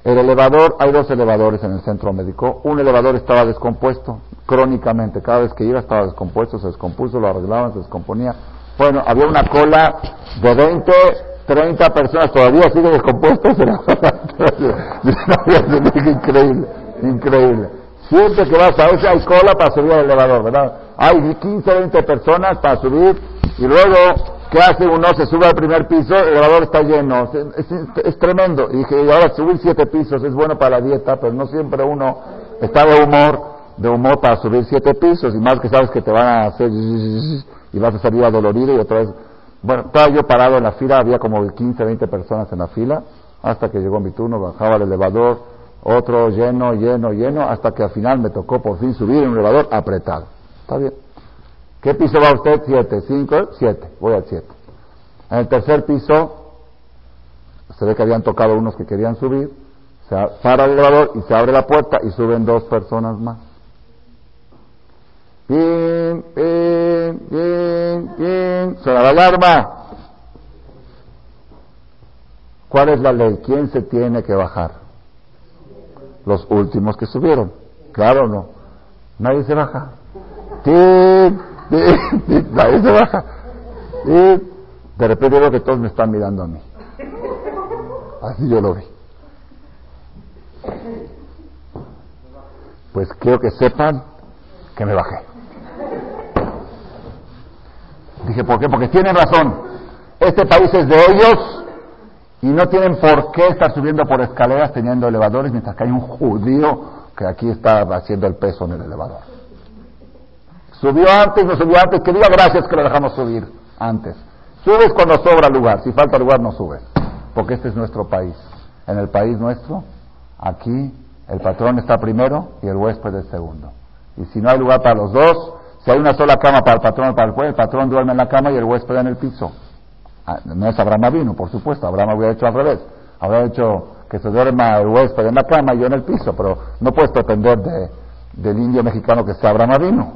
[SPEAKER 1] El elevador, hay dos elevadores en el centro médico. Un elevador estaba descompuesto crónicamente. Cada vez que iba estaba descompuesto, se descompuso, lo arreglaban, se descomponía. Bueno, había una cola de 20, 30 personas, todavía sigue descompuesto. [laughs] increíble, increíble. Siempre que vas a veces hay cola para subir al elevador, ¿verdad? Hay 15, 20 personas para subir y luego ¿Qué hace uno? Se sube al primer piso, el elevador está lleno. Es, tremendo. Y dije, ahora subir siete pisos es bueno para la dieta, pero no siempre uno está de humor, de humor para subir siete pisos. Y más que sabes que te van a hacer y vas a salir adolorido y otra vez. Bueno, estaba yo parado en la fila, había como 15, 20 personas en la fila, hasta que llegó mi turno, bajaba el elevador, otro lleno, lleno, lleno, hasta que al final me tocó por fin subir en un elevador apretado. Está bien. ¿Qué piso va usted? Siete. ¿Cinco? Siete. Voy al siete. En el tercer piso, se ve que habían tocado unos que querían subir, se para el elevador y se abre la puerta y suben dos personas más. Pin, pin, pin, pin. Suena la alarma. ¿Cuál es la ley? ¿Quién se tiene que bajar? Los últimos que subieron. Claro o no. Nadie se baja. Tin, [laughs] Nadie se baja. Tin. De repente veo que todos me están mirando a mí. Así yo lo vi. Pues quiero que sepan que me bajé. Dije, ¿por qué? Porque tienen razón. Este país es de ellos y no tienen por qué estar subiendo por escaleras teniendo elevadores mientras que hay un judío que aquí está haciendo el peso en el elevador. Subió antes, no subió antes, que diga gracias que lo dejamos subir antes. Subes cuando sobra lugar, si falta lugar no subes, porque este es nuestro país. En el país nuestro, aquí el patrón está primero y el huésped es segundo. Y si no hay lugar para los dos, si hay una sola cama para el patrón y para el huésped, el patrón duerme en la cama y el huésped en el piso. Ah, no es Abraham vino, por supuesto, Abraham hubiera hecho al revés. Habría hecho que se duerma el huésped en la cama y yo en el piso, pero no puedes pretender de, del indio mexicano que sea Abraham vino.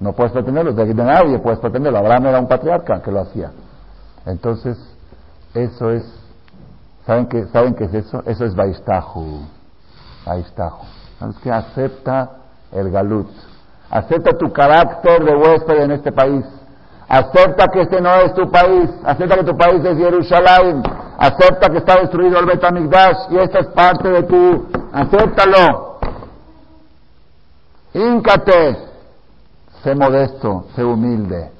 [SPEAKER 1] No puedes pretenderlo, de, de nadie puedes pretenderlo. Abraham era un patriarca que lo hacía. Entonces, eso es, ¿saben qué, ¿saben qué es eso? Eso es Baistahu. Baistahu. ¿Sabes qué? Acepta el galut. Acepta tu carácter de huésped en este país. Acepta que este no es tu país. Acepta que tu país es Jerusalén. Acepta que está destruido el Betamigdash y esta es parte de tu. Acéptalo. Híncate. Sé modesto, sé humilde,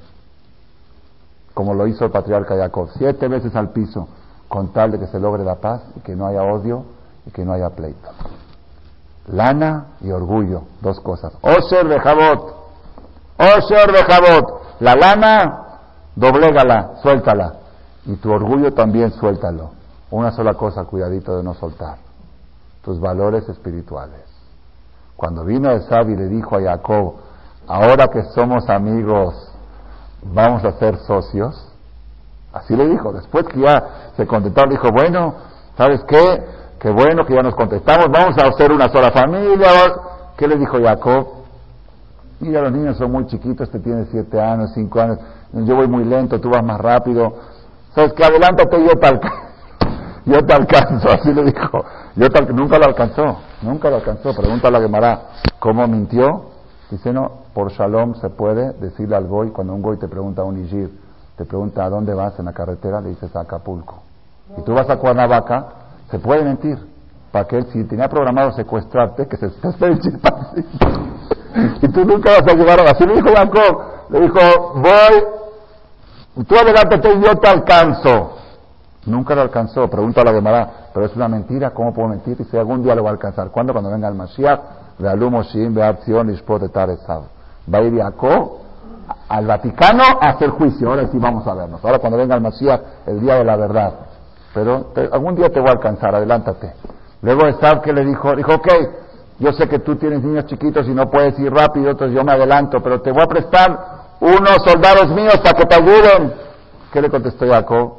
[SPEAKER 1] como lo hizo el patriarca Jacob, siete veces al piso, con tal de que se logre la paz y que no haya odio y que no haya pleito. Lana y orgullo, dos cosas. Osher de Jabot, Osher de Jabot, la lana, doblégala, suéltala, y tu orgullo también suéltalo. Una sola cosa, cuidadito de no soltar, tus valores espirituales. Cuando vino Esab y le dijo a Jacob, ahora que somos amigos, vamos a ser socios. Así le dijo. Después que ya se contentó, le dijo, bueno, ¿sabes qué? Qué bueno que ya nos contestamos, vamos a hacer una sola familia. ¿Qué le dijo Jacob? Mira, los niños son muy chiquitos, este tiene siete años, cinco años, yo voy muy lento, tú vas más rápido. ¿Sabes qué? Adelántate, yo te alcanzo. [laughs] Yo te alcanzo, así le dijo. Yo nunca lo alcanzó, nunca lo alcanzó. Pregúntale a Gemara, ¿cómo mintió? Dice, no, por shalom se puede decirle al goy, cuando un goy te pregunta a un igir, te pregunta a dónde vas en la carretera, le dices a Acapulco. Y tú vas a Cuernavaca, se puede mentir. Para que él, si tenía programado secuestrarte, que se te el chimpancé. [laughs] y tú nunca vas a llegar a... Así le dijo Jacob, le dijo, voy, tú adelántate yo te alcanzo. Nunca lo alcanzó, pregunta a la Gemara, pero es una mentira, ¿cómo puedo mentir? Si algún día lo va a alcanzar. ¿Cuándo? Cuando venga el Mashiach, Va a ir Jacob al Vaticano a hacer juicio. Ahora sí vamos a vernos. Ahora cuando venga el Mashiach, el día de la verdad. Pero algún día te voy a alcanzar, adelántate. Luego Esab que le dijo, dijo, ok, yo sé que tú tienes niños chiquitos y no puedes ir rápido, entonces yo me adelanto, pero te voy a prestar unos soldados míos para que te ayuden. ¿Qué le contestó Jacob?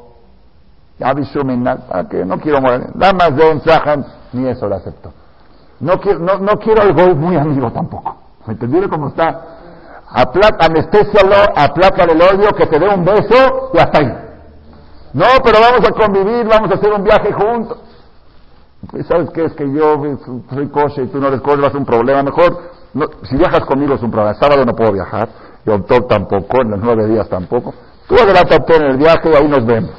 [SPEAKER 1] Ya que no quiero morir. Nada más de ni eso lo aceptó. No quiero, no, no quiero algo muy amigo tampoco. ¿Me entendieron cómo está? Aplaca, aplácale el odio, que te dé un beso y hasta ahí. No, pero vamos a convivir, vamos a hacer un viaje juntos. Pues, ¿Sabes qué? Es que yo soy coche y tú no eres coche, va a un problema. Mejor, no, si viajas conmigo es un problema. El sábado no puedo viajar, y autor tampoco, en los nueve días tampoco. Tú adelántate en el viaje y ahí nos vemos.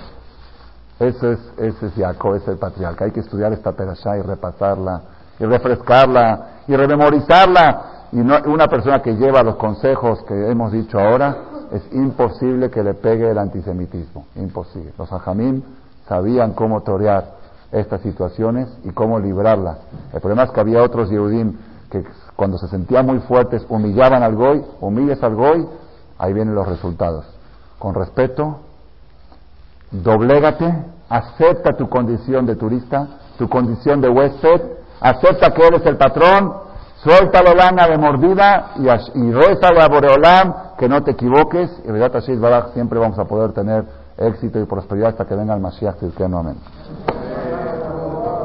[SPEAKER 1] Ese es, ese es Jacob, ese es el patriarca. Hay que estudiar esta perashá y repasarla y refrescarla y rememorizarla. Y una persona que lleva los consejos que hemos dicho ahora, es imposible que le pegue el antisemitismo. Imposible. Los hajamim sabían cómo torear estas situaciones y cómo librarlas. El problema es que había otros Yehudim que cuando se sentían muy fuertes humillaban al goy, humilles al goy, ahí vienen los resultados. Con respeto, doblégate, acepta tu condición de turista, tu condición de huésped acepta que eres el patrón, suelta la lana de mordida y, y a Boreolam que no te equivoques y verdad siempre vamos a poder tener éxito y prosperidad hasta que venga el Mashiach Amén.